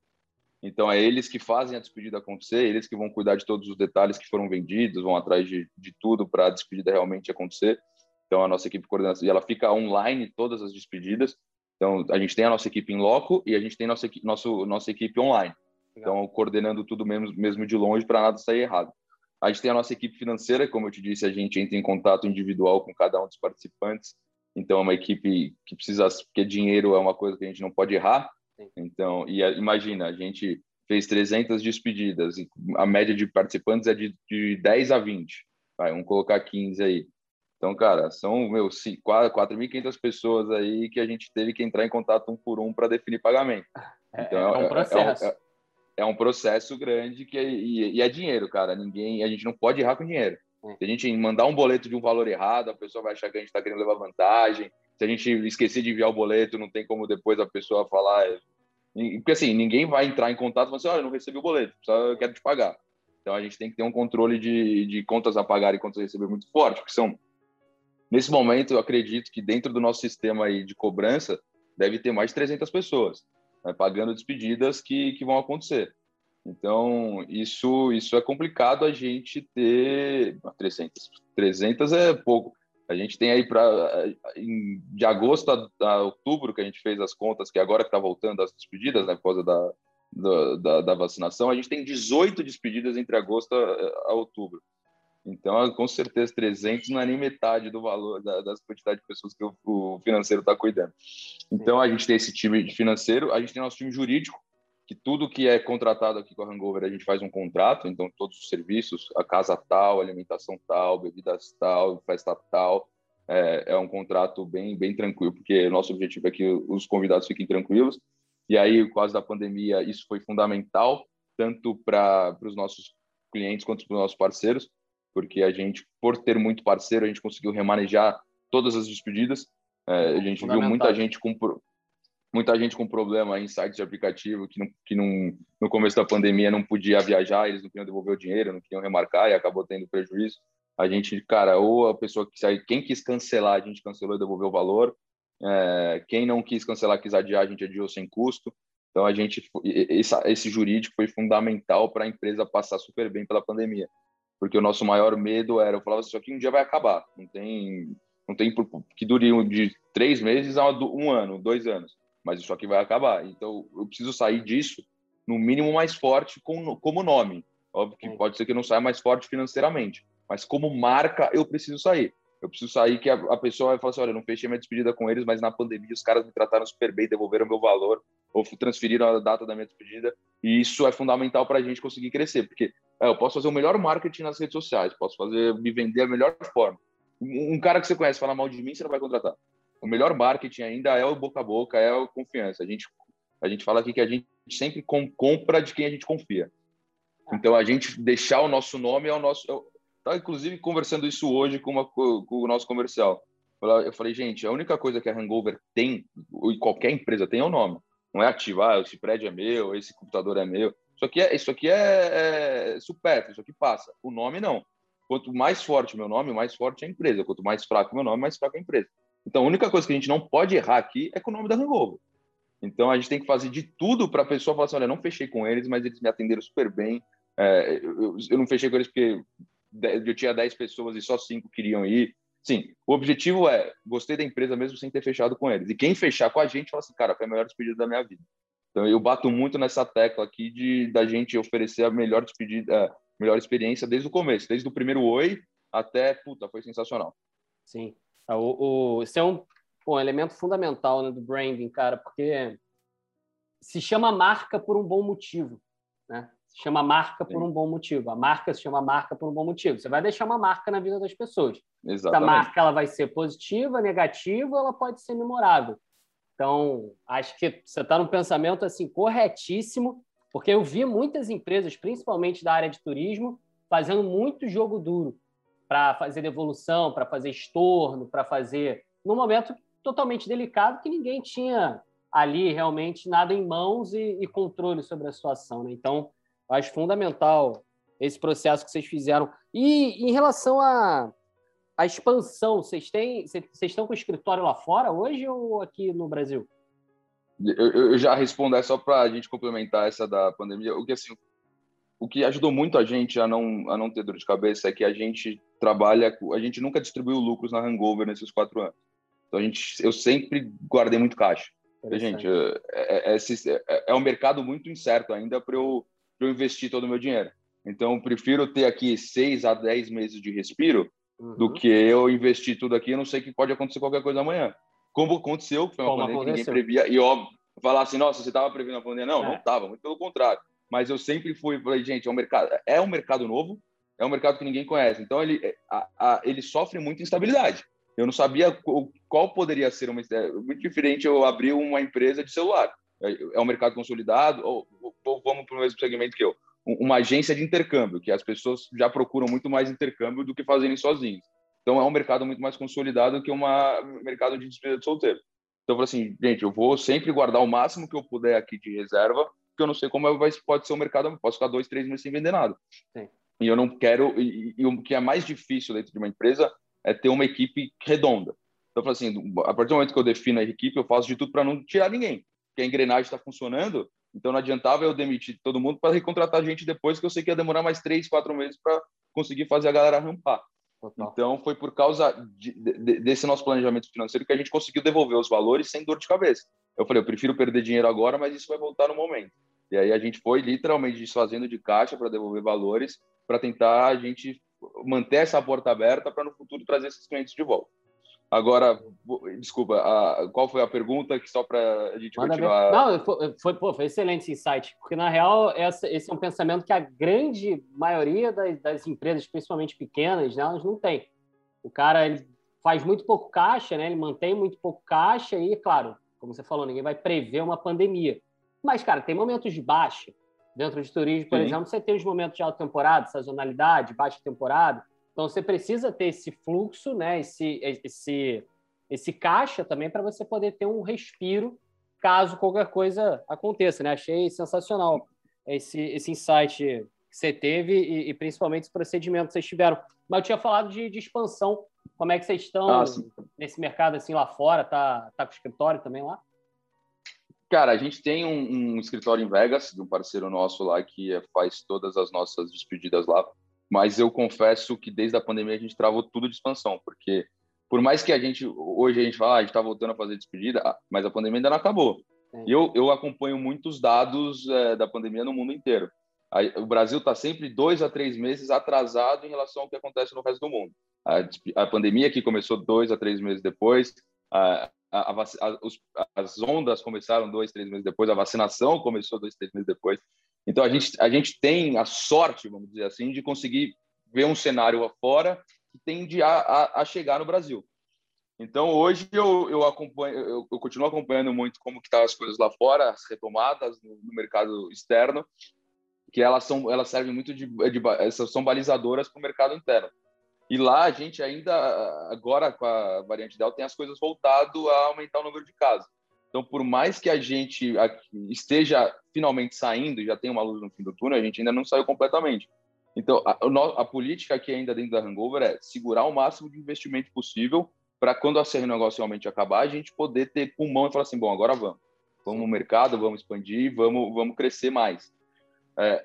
Então, é eles que fazem a despedida acontecer, eles que vão cuidar de todos os detalhes que foram vendidos, vão atrás de, de tudo para a despedida realmente acontecer. Então, a nossa equipe de coordenação, e ela fica online todas as despedidas. Então, a gente tem a nossa equipe em loco e a gente tem nossa, nosso, nossa equipe online. Então, coordenando tudo mesmo, mesmo de longe para nada sair errado. A gente tem a nossa equipe financeira, como eu te disse, a gente entra em contato individual com cada um dos participantes então é uma equipe que precisa, porque dinheiro é uma coisa que a gente não pode errar. Então, e imagina, a gente fez 300 despedidas, e a média de participantes é de, de 10 a 20. Vai, vamos colocar 15 aí. Então, cara, são meu, 4.500 pessoas aí que a gente teve que entrar em contato um por um para definir pagamento. É, então, é, é um processo. É, é, é, um processo grande que e, e, é dinheiro, cara. Ninguém, a gente não pode errar com dinheiro. Se a gente mandar um boleto de um valor errado, a pessoa vai achar que a gente está querendo levar vantagem. Se a gente esquecer de enviar o boleto, não tem como depois a pessoa falar. É, porque assim, ninguém vai entrar em contato e falar assim: olha, eu não recebi o boleto, só eu quero te pagar. Então a gente tem que ter um controle de, de contas a pagar e contas a receber muito forte, porque são. Nesse momento, eu acredito que dentro do nosso sistema aí de cobrança, deve ter mais de 300 pessoas né, pagando despedidas que, que vão acontecer. Então, isso, isso é complicado a gente ter 300. 300 é pouco. A gente tem aí para de agosto a, a, outubro que a gente fez as contas, que agora que está voltando as despedidas, né, por causa da, da, da, vacinação, a gente tem 18 despedidas entre agosto a, a outubro. Então, com certeza, 300 não é nem metade do valor da, das quantidades de pessoas que o, o financeiro está cuidando. Então, a gente tem esse time financeiro, a gente tem nosso time jurídico, que tudo que é contratado aqui com a Hangover a gente faz um contrato, então todos os serviços, a casa tal, alimentação tal, bebidas tal, festa tal, é, é um contrato bem bem tranquilo, porque nosso objetivo é que os convidados fiquem tranquilos. E aí, causa da pandemia, isso foi fundamental, tanto para os nossos clientes quanto para os nossos parceiros, porque a gente, por ter muito parceiro, a gente conseguiu remanejar todas as despedidas. É, a gente viu muita gente com muita gente com problema em sites de aplicativo que, não, que não, no começo da pandemia não podia viajar, eles não queriam devolver o dinheiro, não queriam remarcar e acabou tendo prejuízo. A gente, cara, ou a pessoa que sai, quem quis cancelar, a gente cancelou e devolveu o valor. É, quem não quis cancelar, quis adiar, a gente adiou sem custo. Então a gente, esse, esse jurídico foi fundamental para a empresa passar super bem pela pandemia, porque o nosso maior medo era, eu falava isso aqui um dia vai acabar, não tem, não tem que dure de três meses a um ano, dois anos mas isso aqui vai acabar. Então, eu preciso sair disso, no mínimo, mais forte com, como nome. Óbvio que pode ser que não saia mais forte financeiramente, mas como marca, eu preciso sair. Eu preciso sair que a, a pessoa vai falar assim: olha, não fechei minha despedida com eles, mas na pandemia os caras me trataram super bem, devolveram meu valor, ou transferiram a data da minha despedida. E isso é fundamental para a gente conseguir crescer, porque é, eu posso fazer o melhor marketing nas redes sociais, posso fazer me vender da melhor forma. Um, cara que você conhece falar mal de mim, você não vai contratar o melhor marketing ainda é o boca a boca, é a confiança. A gente, a gente fala aqui que a gente sempre com, compra de quem a gente confia. Então, a gente deixar o nosso nome é o nosso. Eu estava, inclusive, conversando isso hoje com, uma, com o nosso comercial. Eu falei, gente, a única coisa que a Hangover tem, e qualquer empresa tem, é o nome. Não é ativo, ah, esse prédio é meu, esse computador é meu. Isso aqui é, isso aqui é, é isso aqui passa. O nome não. Quanto mais forte meu nome, mais forte é a empresa. Quanto mais fraco meu nome, mais fraco é a empresa. Então, a única coisa que a gente não pode errar aqui é com o nome da Hangover. Então, a gente tem que fazer de tudo para a pessoa falar assim: olha, não fechei com eles, mas eles me atenderam super bem. É, eu, eu, não fechei com eles porque eu tinha 10 pessoas e só 5 queriam ir. Sim, o objetivo é, gostei da empresa mesmo sem ter fechado com eles. E quem fechar com a gente, fala assim, cara, foi a melhor despedida da minha vida. Então, eu bato muito nessa tecla aqui de da gente oferecer a melhor despedida, a melhor experiência desde o começo, desde o primeiro oi até, puta, foi sensacional. Sim. Ah, o, o, esse é um, um elemento fundamental né, do branding, cara, porque se chama marca por um bom motivo, né? Se chama marca Sim. por um bom motivo. A marca se chama marca por um bom motivo. Você vai deixar uma marca na vida das pessoas. Exatamente. Essa marca ela vai ser positiva, negativa, ela pode ser memorável. Então, acho que você está num pensamento assim corretíssimo, porque eu vi muitas empresas, principalmente da área de turismo, fazendo muito jogo duro para fazer devolução, para fazer estorno, para fazer num momento totalmente delicado que ninguém tinha ali realmente nada em mãos e, e controle sobre a situação. Né? Então, acho fundamental esse processo que vocês fizeram. E em relação a, a, expansão, vocês têm, vocês estão com o escritório lá fora hoje ou aqui no Brasil? Eu, eu já respondo é só para a gente complementar essa da pandemia. O que assim, o que ajudou muito a gente a não a não ter dor de cabeça é que a gente trabalha, a gente nunca distribuiu lucros na Hangover nesses quatro anos. Então a gente, eu sempre guardei muito caixa. Gente, é, é, é, é, é um mercado muito incerto ainda para eu, eu investir todo o meu dinheiro. Então, eu prefiro ter aqui seis a dez meses de respiro uhum. do que eu investir tudo aqui. Eu não sei que pode acontecer qualquer coisa amanhã. Como aconteceu, que foi uma Como pandemia aconteceu. que ninguém previa. E óbvio, falar assim, nossa, você estava prevendo a pandemia? Não, é. não estava, muito pelo contrário. Mas eu sempre fui, falei, gente, é um mercado, é um mercado novo, é um mercado que ninguém conhece. Então, ele, a, a, ele sofre muita instabilidade. Eu não sabia qual poderia ser uma. É muito diferente eu abrir uma empresa de celular. É, é um mercado consolidado, ou, ou vamos para o mesmo segmento que eu. Uma agência de intercâmbio, que as pessoas já procuram muito mais intercâmbio do que fazerem sozinhos. Então, é um mercado muito mais consolidado que um mercado de despesa de solteiro. Então, eu falei assim, gente, eu vou sempre guardar o máximo que eu puder aqui de reserva, porque eu não sei como vai, pode ser o mercado, eu posso ficar dois, três meses sem vender nada. Sim. E eu não quero, e, e, o que é mais difícil dentro de uma empresa é ter uma equipe redonda. Então, eu falo assim, a partir do momento que eu defino a equipe, eu faço de tudo para não tirar ninguém, porque a engrenagem está funcionando, então não adiantava eu demitir todo mundo para recontratar gente depois, que eu sei que ia demorar mais três, quatro meses para conseguir fazer a galera rampar. Total. Então, foi por causa de, de, desse nosso planejamento financeiro que a gente conseguiu devolver os valores sem dor de cabeça. Eu falei, eu prefiro perder dinheiro agora, mas isso vai voltar no momento. E aí a gente foi literalmente desfazendo de caixa para devolver valores, para tentar a gente manter essa porta aberta para no futuro trazer esses clientes de volta. Agora, desculpa, a, qual foi a pergunta que só para a gente Manda continuar? Não, foi, foi, pô, foi excelente esse insight, porque na real essa, esse é um pensamento que a grande maioria das, das, empresas, principalmente pequenas, né, elas não tem. O cara ele faz muito pouco caixa, né, ele mantém muito pouco caixa e, claro, como você falou, ninguém vai prever uma pandemia. Mas, cara, tem momentos de baixa, Dentro de turismo, por Sim. exemplo, você tem os momentos de alta temporada, sazonalidade, baixa temporada. Então, você precisa ter esse fluxo, né? esse, esse, esse caixa também para você poder ter um respiro caso qualquer coisa aconteça. Né? Achei sensacional esse, esse insight que você teve e, e principalmente esse procedimento que vocês tiveram. Mas eu tinha falado de, de expansão. Como é que vocês estão ah, nesse mercado assim lá fora? Tá, tá com escritório também lá? Cara, a gente tem um, um, escritório em Vegas, de um parceiro nosso lá que faz todas as nossas despedidas lá. Mas eu confesso que desde a pandemia a gente travou tudo de expansão, porque por mais que a gente hoje a gente fala, ah, a gente está voltando a fazer despedida, ah, mas a pandemia ainda não acabou. E eu, eu acompanho muitos dados é, da pandemia no mundo inteiro. O Brasil está sempre dois a três meses atrasado em relação ao que acontece no resto do mundo. A, a pandemia que começou dois a três meses depois, a, a, os, as ondas começaram dois, três meses depois, a vacinação começou dois, três meses depois. Então a gente, a gente tem a sorte, vamos dizer assim, de conseguir ver um cenário afora que tende a, a, a chegar no Brasil. Então hoje eu, eu acompanho, eu, continuo acompanhando muito como que tá as coisas lá fora, as retomadas no, no mercado externo, que elas são, elas servem muito de, de essas são balizadoras para o mercado interno. E lá a gente ainda, agora com a variante Delta, tem as coisas voltado a aumentar o número de casos. Então por mais que a gente esteja finalmente saindo, já tem uma luz no fim do túnel, a gente ainda não saiu completamente. Então, a, a política aqui ainda dentro da Hangover é segurar o máximo de investimento possível para quando a negócio realmente acabar, a gente poder ter pulmão e falar assim, bom, agora vamos. Vamos no mercado, vamos expandir, vamos, vamos crescer mais. É,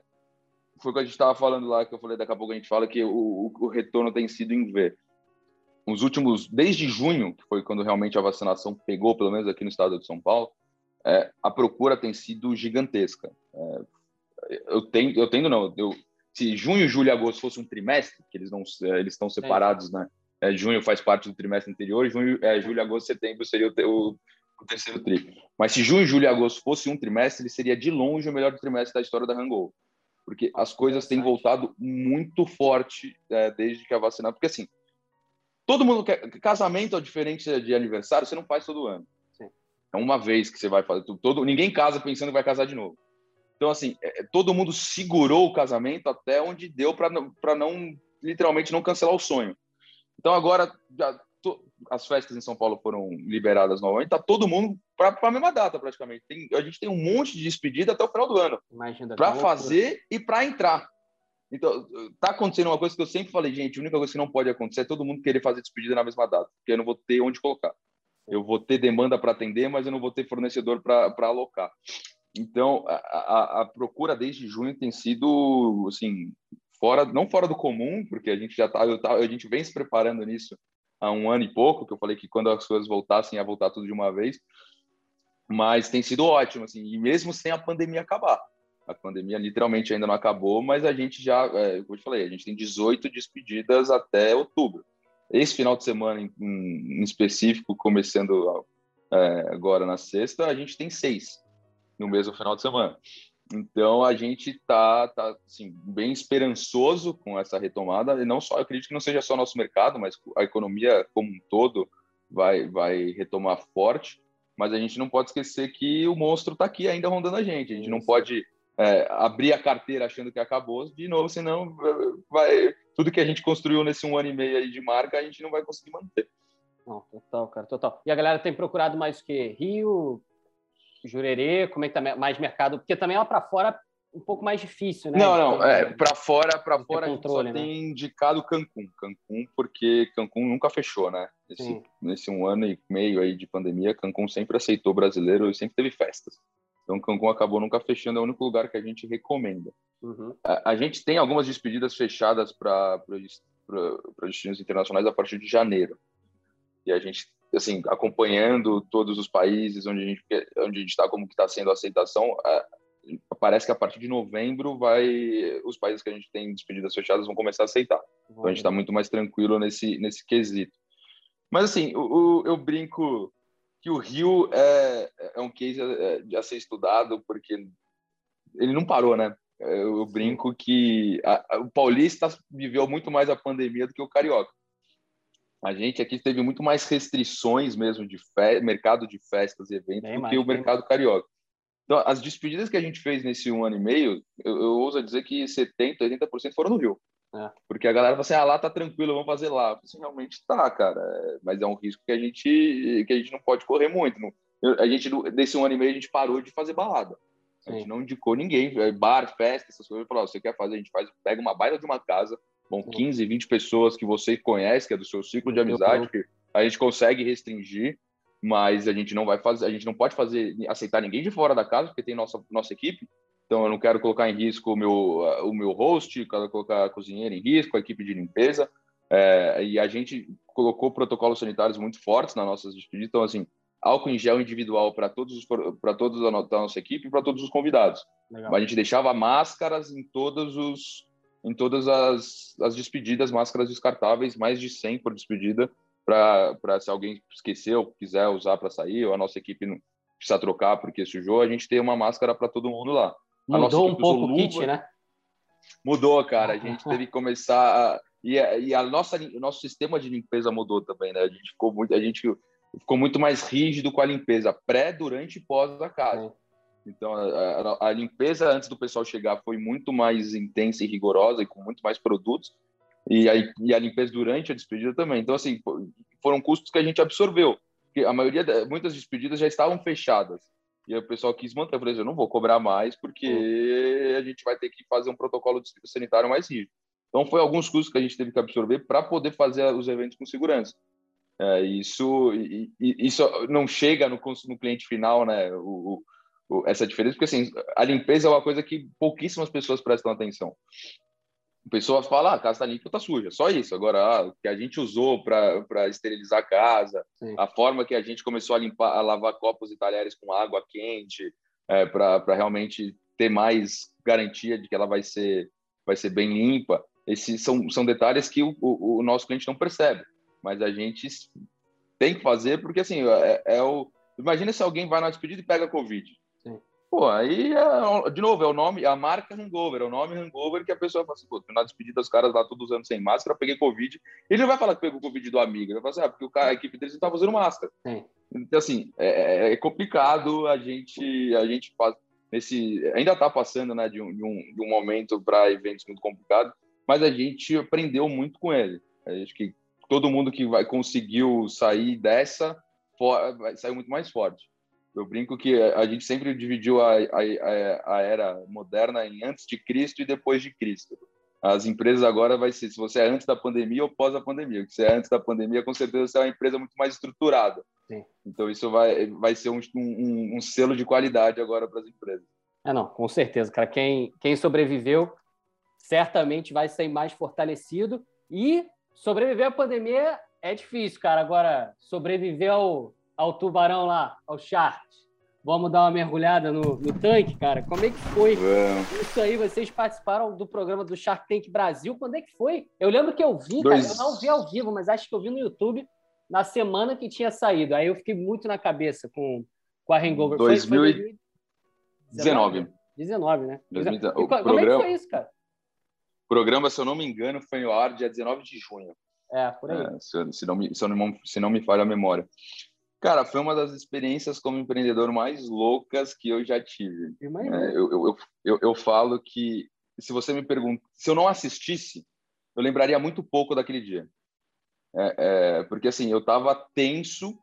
foi o que a gente estava falando lá, que eu falei, daqui a pouco a gente fala que o, o retorno tem sido em V. Os últimos, desde junho, que foi quando realmente a vacinação pegou, pelo menos aqui no estado de São Paulo, é, a procura tem sido gigantesca. É, eu tenho, eu tenho não, eu, se junho, julho e agosto fosse um trimestre, que eles não, é, eles estão separados, né? É, junho faz parte do trimestre anterior, junho, é, julho, agosto, setembro seria o, o, o, terceiro tri. Mas se junho, julho e agosto fosse um trimestre, ele seria de longe o melhor trimestre da história da Hangover porque as coisas têm voltado muito forte é, desde que a vacina. Porque assim, todo mundo quer. Casamento é diferente de aniversário, você não faz todo ano. Sim. É uma vez que você vai fazer. Todo, ninguém casa pensando que vai casar de novo. Então, assim, é, todo mundo segurou o casamento até onde deu para não, literalmente, não cancelar o sonho. Então, agora, já, to, as festas em São Paulo foram liberadas novamente, tá todo mundo para a mesma data, praticamente. Tem, a gente tem um monte de despedida até o final do ano para fazer e para entrar. Então, tá acontecendo uma coisa que eu sempre falei, gente, a única coisa que não pode acontecer é todo mundo querer fazer despedida na mesma data, porque eu não vou ter onde colocar. Eu vou ter demanda para atender, mas eu não vou ter fornecedor para alocar. Então, a, a, a, procura desde junho tem sido, assim, fora, não fora do comum, porque a gente já tá, tá, a gente vem se preparando nisso há um ano e pouco, que eu falei que quando as coisas voltassem, ia voltar tudo de uma vez. Mas tem sido ótimo, assim, e mesmo sem a pandemia acabar. A pandemia literalmente ainda não acabou, mas a gente já, é, como eu te falei, a gente tem 18 despedidas até outubro. Esse final de semana em, em específico, começando é, agora na sexta, a gente tem seis no mesmo final de semana. Então a gente está tá, assim, bem esperançoso com essa retomada, e não só, eu acredito que não seja só nosso mercado, mas a economia como um todo vai, vai retomar forte mas a gente não pode esquecer que o monstro está aqui ainda rondando a gente. A gente não pode é, abrir a carteira achando que acabou de novo, senão vai tudo que a gente construiu nesse um ano e meio aí de marca a gente não vai conseguir manter. Não, total, cara, total. E a galera tem procurado mais o quê? Rio, Jurerê, como é que tá mais mercado? Porque também lá para fora um pouco mais difícil, né? Não, não, é, para fora, para fora controle, a gente só né? tem indicado Cancún, Cancún porque Cancún nunca fechou, né? Esse, nesse um ano e meio aí de pandemia, Cancún sempre aceitou brasileiro e sempre teve festas. Então Cancún acabou nunca fechando, é o único lugar que a gente recomenda. Uhum. A, a, gente tem algumas despedidas fechadas para destinos internacionais a partir de janeiro. E a gente assim acompanhando todos os países onde a gente onde a gente está como que está sendo a aceitação parece que a partir de novembro vai os países que a gente tem despedidas fechadas vão começar a aceitar. Então a gente está muito mais tranquilo nesse nesse quesito. Mas assim, o, o, eu brinco que o Rio é, é um case é, a ser estudado porque ele não parou, né? Eu brinco que a, a, o paulista viveu muito mais a pandemia do que o carioca. A gente aqui teve muito mais restrições mesmo de fe... mercado de festas e eventos Bem do mais, que o mercado carioca. Então, as despedidas que a gente fez nesse um ano e meio, eu, eu ouso dizer que 70%, 80% foram no Rio. É. Porque a galera fala assim, ah, lá tá tranquilo, vamos fazer lá. Assim, realmente tá, cara. Mas é um risco que a gente, que a gente não pode correr muito. a gente, desse um ano e meio, a gente parou de fazer balada. A gente não indicou ninguém, é, bar, festa, essas coisas. Falou, você quer fazer, a gente faz, pega uma baila de uma casa, bom, 15, 20 pessoas que você conhece, que é do seu ciclo de amizade, que a gente consegue restringir mas a gente não vai fazer, a gente não pode fazer aceitar ninguém de fora da casa, porque tem nossa nossa equipe. Então eu não quero colocar em risco o meu o meu host, quero colocar a cozinheira em risco, a equipe de limpeza. É, e a gente colocou protocolos sanitários muito fortes nas nossas despedidas. Então assim, álcool em gel individual para todos para todos da nossa equipe e para todos os convidados. Legal. A gente deixava máscaras em todos os em todas as, as despedidas, máscaras descartáveis, mais de 100 por despedida, para se alguém esqueceu, quiser usar para sair, ou a nossa equipe não precisa trocar porque sujou, a gente tem uma máscara para todo mundo lá. Mudou um pouco o kit, né? Mudou, cara. A gente teve que começar a... e, a, e a nossa o nosso sistema de limpeza mudou também, né? A gente ficou muito a gente ficou muito mais rígido com a limpeza pré, durante e pós da casa. Então a, a, a limpeza antes do pessoal chegar foi muito mais intensa e rigorosa e com muito mais produtos e a, e a limpeza durante a despedida também. Então, assim, foram custos que a gente absorveu. porque a maioria, muitas despedidas já estavam fechadas. E o pessoal quis manter. Eu falei, eu não vou cobrar mais, porque a gente vai ter que fazer um protocolo sanitário mais rígido. Então, foi alguns custos que a gente teve que absorver para poder fazer os eventos com segurança. É, isso, isso não chega no, no cliente final, né? O, o, essa diferença, porque assim, a limpeza é uma coisa que pouquíssimas pessoas prestam atenção. A pessoa fala, ah, a casa está limpa, está suja, só isso. Agora, ah, o que a gente usou para esterilizar a casa, Sim. a forma que a gente começou a limpar, a lavar copos e talheres com água quente, é, para realmente ter mais garantia de que ela vai ser, vai ser bem limpa. Esses são, são detalhes que o, o, o nosso cliente não percebe, mas a gente tem que fazer, porque assim, é, é o. Imagina se alguém vai na despedida e pega Covid. Pô, aí, é, de novo, é o nome, a marca Hangover, é o nome Hangover que a pessoa fala assim, pô, na despedida os caras lá todos usando sem máscara, peguei Covid. Ele não vai falar que pegou Covid do amigo, ele vai falar assim, ah, porque o cara, a equipe deles não estava usando máscara. Sim. Então, assim, é, é, é, complicado a gente, a gente faz, nesse, ainda está passando, né, de um, de um, de um momento para eventos muito complicados, mas a gente aprendeu muito com ele. Acho que todo mundo que vai conseguiu sair dessa, for, saiu muito mais forte. Eu brinco que a gente sempre dividiu a, a, a era moderna em antes de Cristo e depois de Cristo. As empresas agora vai ser se você é antes da pandemia ou pós a pandemia. Se é antes da pandemia, com certeza você é uma empresa muito mais estruturada. Sim. Então isso vai, vai ser um, um, um selo de qualidade agora para as empresas. É não, com certeza, cara. Quem, quem sobreviveu certamente vai sair mais fortalecido e sobreviver à pandemia é difícil, cara. Agora sobreviver ao ao tubarão lá, ao shark. Vamos dar uma mergulhada no, no tanque, cara. Como é que foi é. isso aí? Vocês participaram do programa do Shark Tank Brasil. Quando é que foi? Eu lembro que eu vi, Dois... cara. Eu não vi ao vivo, mas acho que eu vi no YouTube na semana que tinha saído. Aí eu fiquei muito na cabeça com, com a Hangover. 2019. 19, né? 2019. O como programa... é que foi isso, cara? O programa, se eu não me engano, foi no ar dia 19 de junho. É, por aí. É, se, se, não me, se, não, se não me falha a memória. Cara, foi uma das experiências como empreendedor mais loucas que eu já tive. É, eu, eu, eu, eu, falo que se você me pergunta, se eu não assistisse, eu lembraria muito pouco daquele dia. É, é, porque assim, eu estava tenso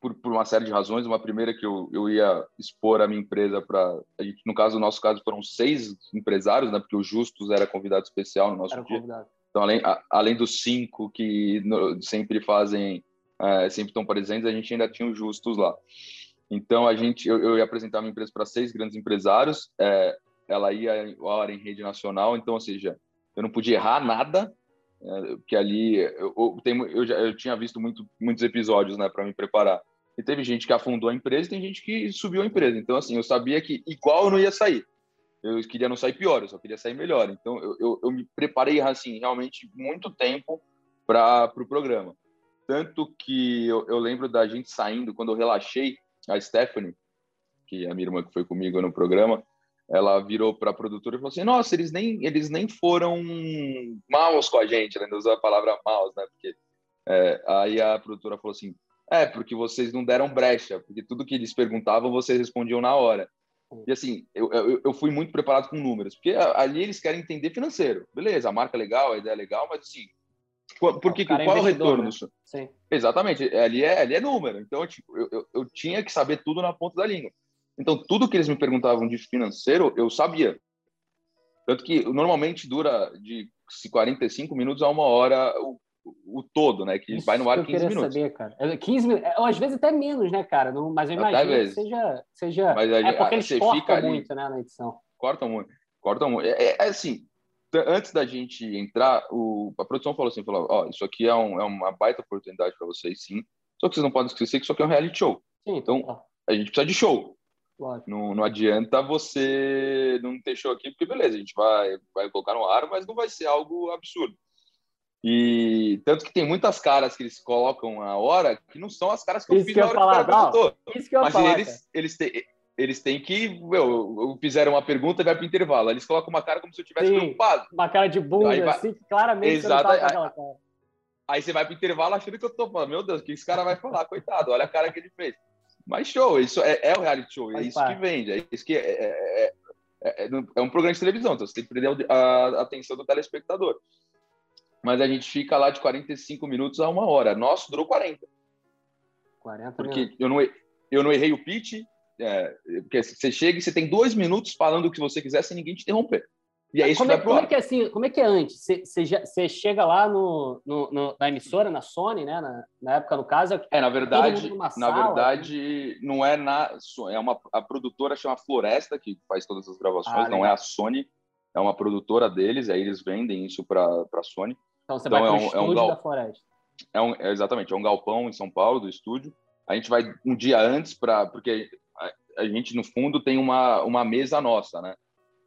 por, por uma série de razões. Uma primeira que eu, eu ia expor a minha empresa para no caso, no nosso caso, foram seis empresários, né? Porque o Justus era convidado especial no nosso era dia. Convidado. Então, além, a, além dos cinco que no, sempre fazem é, sempre estão presentes, a gente ainda tinha os justos lá. Então, a gente, eu, eu ia apresentar minha empresa para seis grandes empresários, é, ela ia hora em rede nacional, então, ou seja, eu não podia errar nada, é, porque ali eu, eu, eu, já, eu tinha visto muito, muitos episódios né, para me preparar. E teve gente que afundou a empresa e tem gente que subiu a empresa. Então, assim, eu sabia que igual eu não ia sair. Eu queria não sair pior, eu só queria sair melhor. Então, eu, eu, eu me preparei, assim, realmente muito tempo para o pro programa. Tanto que eu, eu, lembro da gente saindo, quando eu relaxei, a Stephanie, que é a minha irmã que foi comigo no programa, ela virou para a produtora e falou assim: Nossa, eles nem, eles nem foram maus com a gente, né? Não usar a palavra maus, né? Porque é, aí a produtora falou assim: É, porque vocês não deram brecha, porque tudo que eles perguntavam vocês respondiam na hora. E assim, eu, eu, eu fui muito preparado com números, porque ali eles querem entender financeiro. Beleza, a marca é legal, a ideia é legal, mas assim, porque qual é o retorno? Né? Sim. Exatamente, ali é, ali é número. Então, tipo, eu, eu, eu, tinha que saber tudo na ponta da língua. Então, tudo que eles me perguntavam de financeiro, eu sabia. Tanto que normalmente dura de 45 minutos a uma hora o, o todo, né? Que Isso vai no ar 15 minutos. Saber, cara. 15 é, minutos, ou às vezes até menos, né, cara? Não, mas eu imagino que seja, seja. Mas a, é porque eles cortam ali, muito, né, na edição. Cortam muito. Cortam muito. É, é, é assim, antes da gente entrar, o, a produção falou assim, falou, ó, oh, isso aqui é, um, é, uma baita oportunidade para vocês, sim. Só que vocês não podem esquecer que isso aqui é um reality show. Sim, então, tá. a gente precisa de show. Claro. Não, não adianta você não ter show aqui, porque beleza, a gente vai, vai colocar no ar, mas não vai ser algo absurdo. E tanto que tem muitas caras que eles colocam na hora que não são as caras que eu fiz que na hora falar, que o cara Isso que eu Mas falar, eles, eles, têm, eles têm que. Meu, fizeram uma pergunta e vai para o intervalo. Eles colocam uma cara como se eu estivesse preocupado. Uma cara de bunda, vai... assim, que claramente Exato. Você aí, aí, você vai para o intervalo achando que eu tô falando, meu Deus, o que esse cara vai falar? Coitado, olha a cara que ele fez. Mas show, isso é, é o reality show, é isso que vende, é isso que é, é, é, é, um programa de televisão, então você tem que perder a atenção do telespectador. Mas a gente fica lá de 45 minutos a uma hora. Nosso durou 40. 40 porque eu não, eu não errei o pitch, é, porque você chega e você tem dois minutos falando o que você quiser sem ninguém te interromper. E é isso como, é, como é que é assim? Como é que é antes? Você, chega lá no, no, no, na emissora, na Sony, né? Na, na época, no caso, é, é na verdade, na sala, verdade, assim. não é na é uma a produtora chama Floresta que faz todas as gravações, ah, não é a Sony, é uma produtora deles, aí eles vendem isso para para Sony. Então você então, vai é um, é um gal... da Floresta. É um, é, exatamente, é um galpão em São Paulo do estúdio. A gente vai um dia antes para porque a, gente no fundo tem uma uma mesa nossa, né?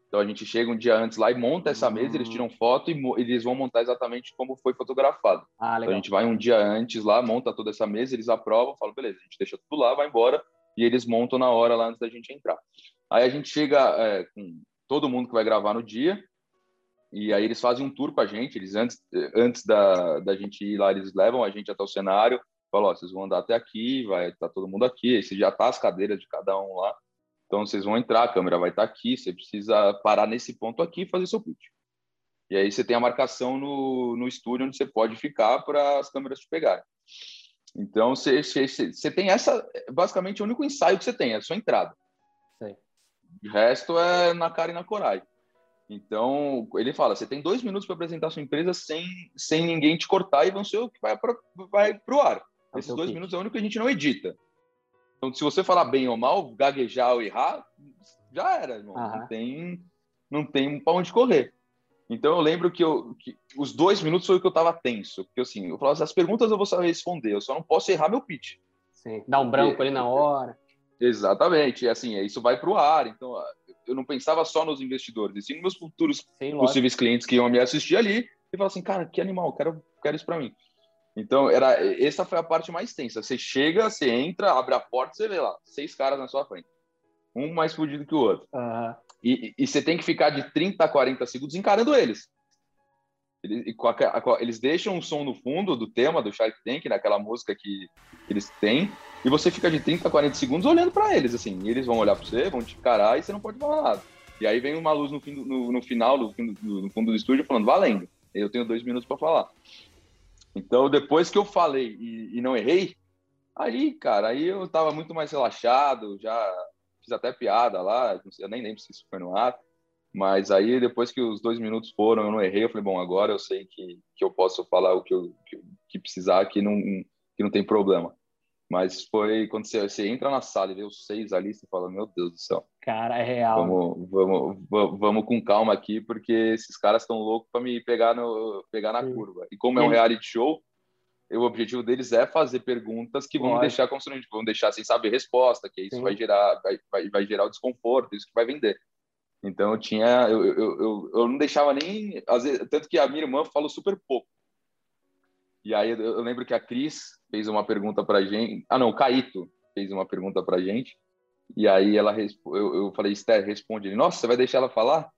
Então a gente chega um dia antes lá e monta essa mesa, eles tiram foto e eles vão montar exatamente como foi fotografado. Ah, então a gente vai um dia antes lá, monta toda essa mesa, eles aprovam, falam, beleza, a gente deixa tudo lá, vai embora, e eles montam na hora lá antes da gente entrar. Aí a gente chega é, com todo mundo que vai gravar no dia, e aí eles fazem um tour com a gente, eles antes, antes da, da gente ir lá, eles levam a gente até o cenário, falam, ó, vocês vão andar até aqui, vai estar tá todo mundo aqui, aí você já tá as cadeiras de cada um lá, então, vocês vão entrar, a câmera vai estar aqui, você precisa parar nesse ponto aqui e fazer seu pitch. E aí você tem a marcação no, no estúdio onde você pode ficar para as câmeras te pegarem. Então, você, você, você tem essa, basicamente, o único ensaio que você tem, é a sua entrada. Sim. O resto é na cara e na coragem. Então, ele fala, você tem dois minutos para apresentar sua empresa sem, sem ninguém te cortar e vão ser o que vai para vai o ar. É Esses dois minutos é o único que a gente não edita. Então, se você falar bem ou mal, gaguejar ou errar, já era, irmão. Uhum. Não tem, não tem para onde correr. Então, eu lembro que, eu, que os dois minutos foi o que eu estava tenso. Porque, assim, eu falava, as perguntas eu vou saber responder, eu só não posso errar meu pitch. Sim, dá um branco ali na hora. Exatamente. E, assim, isso vai para o ar. Então, eu não pensava só nos investidores, e sim nos meus futuros sim, possíveis clientes que iam me assistir ali. E falava assim, cara, que animal, quero, quero isso para mim. Então, era essa foi a parte mais tensa. Você chega, você entra, abre a porta, você vê lá, seis caras na sua frente. Um mais fudido que o outro. Uhum. E, e, você tem que ficar de 30 a 40 segundos encarando eles. Eles, eles deixam um som no fundo do tema do Shark Tank, naquela música que, eles têm, e você fica de 30 a 40 segundos olhando para eles, assim. E eles vão olhar para você, vão te encarar e você não pode falar nada. E aí vem uma luz no, fim do, no, no final, no, no, fundo do estúdio, falando, valendo. Eu tenho dois minutos para falar. Então, depois que eu falei e, e, não errei, aí, cara, aí eu tava muito mais relaxado, já fiz até piada lá, eu nem lembro se isso foi no ar, mas aí depois que os dois minutos foram, eu não errei, eu falei, bom, agora eu sei que, que eu posso falar o que eu que, que precisar, que não, que não tem problema. Mas foi quando você, você, entra na sala e vê os seis ali, você fala, meu Deus do céu. Cara, é real. Vamos, vamos, vamos com calma aqui, porque esses caras estão loucos para me pegar, no, pegar na Sim. curva. E como é um reality show, o objetivo deles é fazer perguntas que vão deixar constrangido, vão deixar sem saber resposta, que isso vai gerar, vai, vai, vai, gerar o desconforto, isso que vai vender. Então eu tinha, eu, eu, eu, eu não deixava nem, vezes, tanto que a minha irmã falou super pouco. E aí eu lembro que a Cris fez uma pergunta para gente. Ah, não, o Caíto fez uma pergunta para gente. E aí ela eu, eu falei, Esther, responde ele. Nossa, você vai deixar ela falar?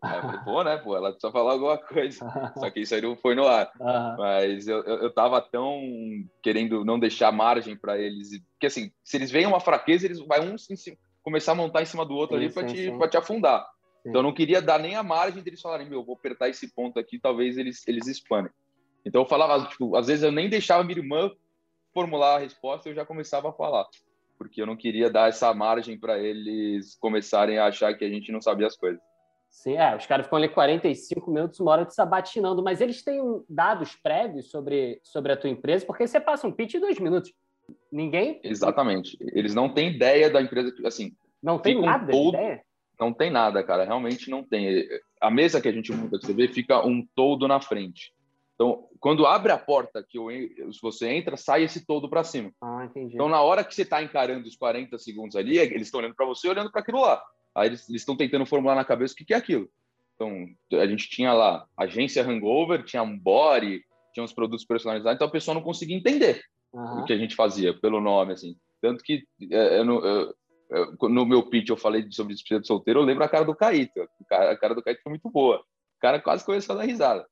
Aí eu falei, pô, né, pô, ela precisa falar alguma coisa. Só que isso aí não foi no ar. Uhum. Mas eu, eu, eu tava tão querendo não deixar margem para eles. Porque assim, se eles veem uma fraqueza, eles vai um começar a montar em cima do outro sim, ali para te, te afundar. Sim. Então eu não queria dar nem a margem deles falarem, meu, vou apertar esse ponto aqui, talvez eles, eles espanem. Então eu falava, tipo, às vezes eu nem deixava minha irmã formular a resposta, eu já começava a falar, porque eu não queria dar essa margem para eles começarem a achar que a gente não sabia as coisas. Sim, é, os caras ficam ali 45 minutos, uma hora de sabatinando, mas eles têm dados prévios sobre, sobre a tua empresa, porque você passa um pitch em dois minutos. Ninguém. Exatamente. Eles não têm ideia da empresa, assim. Não tem nada todo... ideia? Não tem nada, cara. Realmente não tem. A mesa que a gente monta, que você vê, fica um todo na frente. Então, quando abre a porta que eu, você entra, sai esse todo para cima. Ah, entendi. Então, na hora que você está encarando os 40 segundos ali, eles estão olhando para você olhando para aquilo lá. Aí eles estão tentando formular na cabeça o que, que é aquilo. Então, a gente tinha lá agência Hangover, tinha um body, tinha uns produtos personalizados, então a pessoa não conseguia entender uhum. o que a gente fazia pelo nome, assim. Tanto que é, eu, eu, eu, no meu pitch eu falei sobre despedida de solteiro, eu lembro a cara do Caíto. A cara do Caíto foi muito boa. O cara quase começou a dar risada.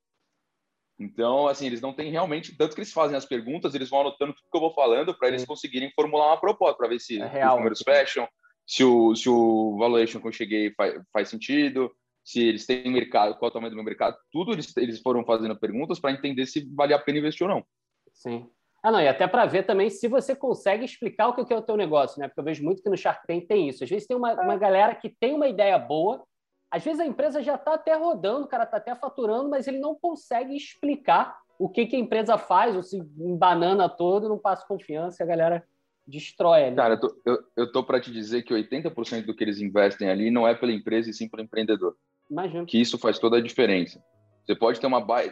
Então, assim, eles não têm realmente, tanto que eles fazem as perguntas, eles vão anotando tudo que eu vou falando para eles conseguirem formular uma proposta, para ver se é real, os números fecham, se o, se o valuation que eu cheguei faz, faz sentido, se eles têm mercado, qual é o tamanho do meu mercado, tudo eles, eles foram fazendo perguntas para entender se vale a pena investir ou não. Sim. Ah, não, e até para ver também se você consegue explicar o que é o teu negócio, né? Porque eu vejo muito que no Shark Tank tem isso. Às vezes tem uma, uma galera que tem uma ideia boa, às vezes a empresa já está até rodando, o cara está até faturando, mas ele não consegue explicar o que, que a empresa faz, ou se banana todo, não passa confiança a galera destrói ali. Cara, eu tô, eu, eu tô para te dizer que 80% do que eles investem ali não é pela empresa e sim pelo empreendedor. Imagina. Que isso faz toda a diferença. Você pode ter uma. Ba...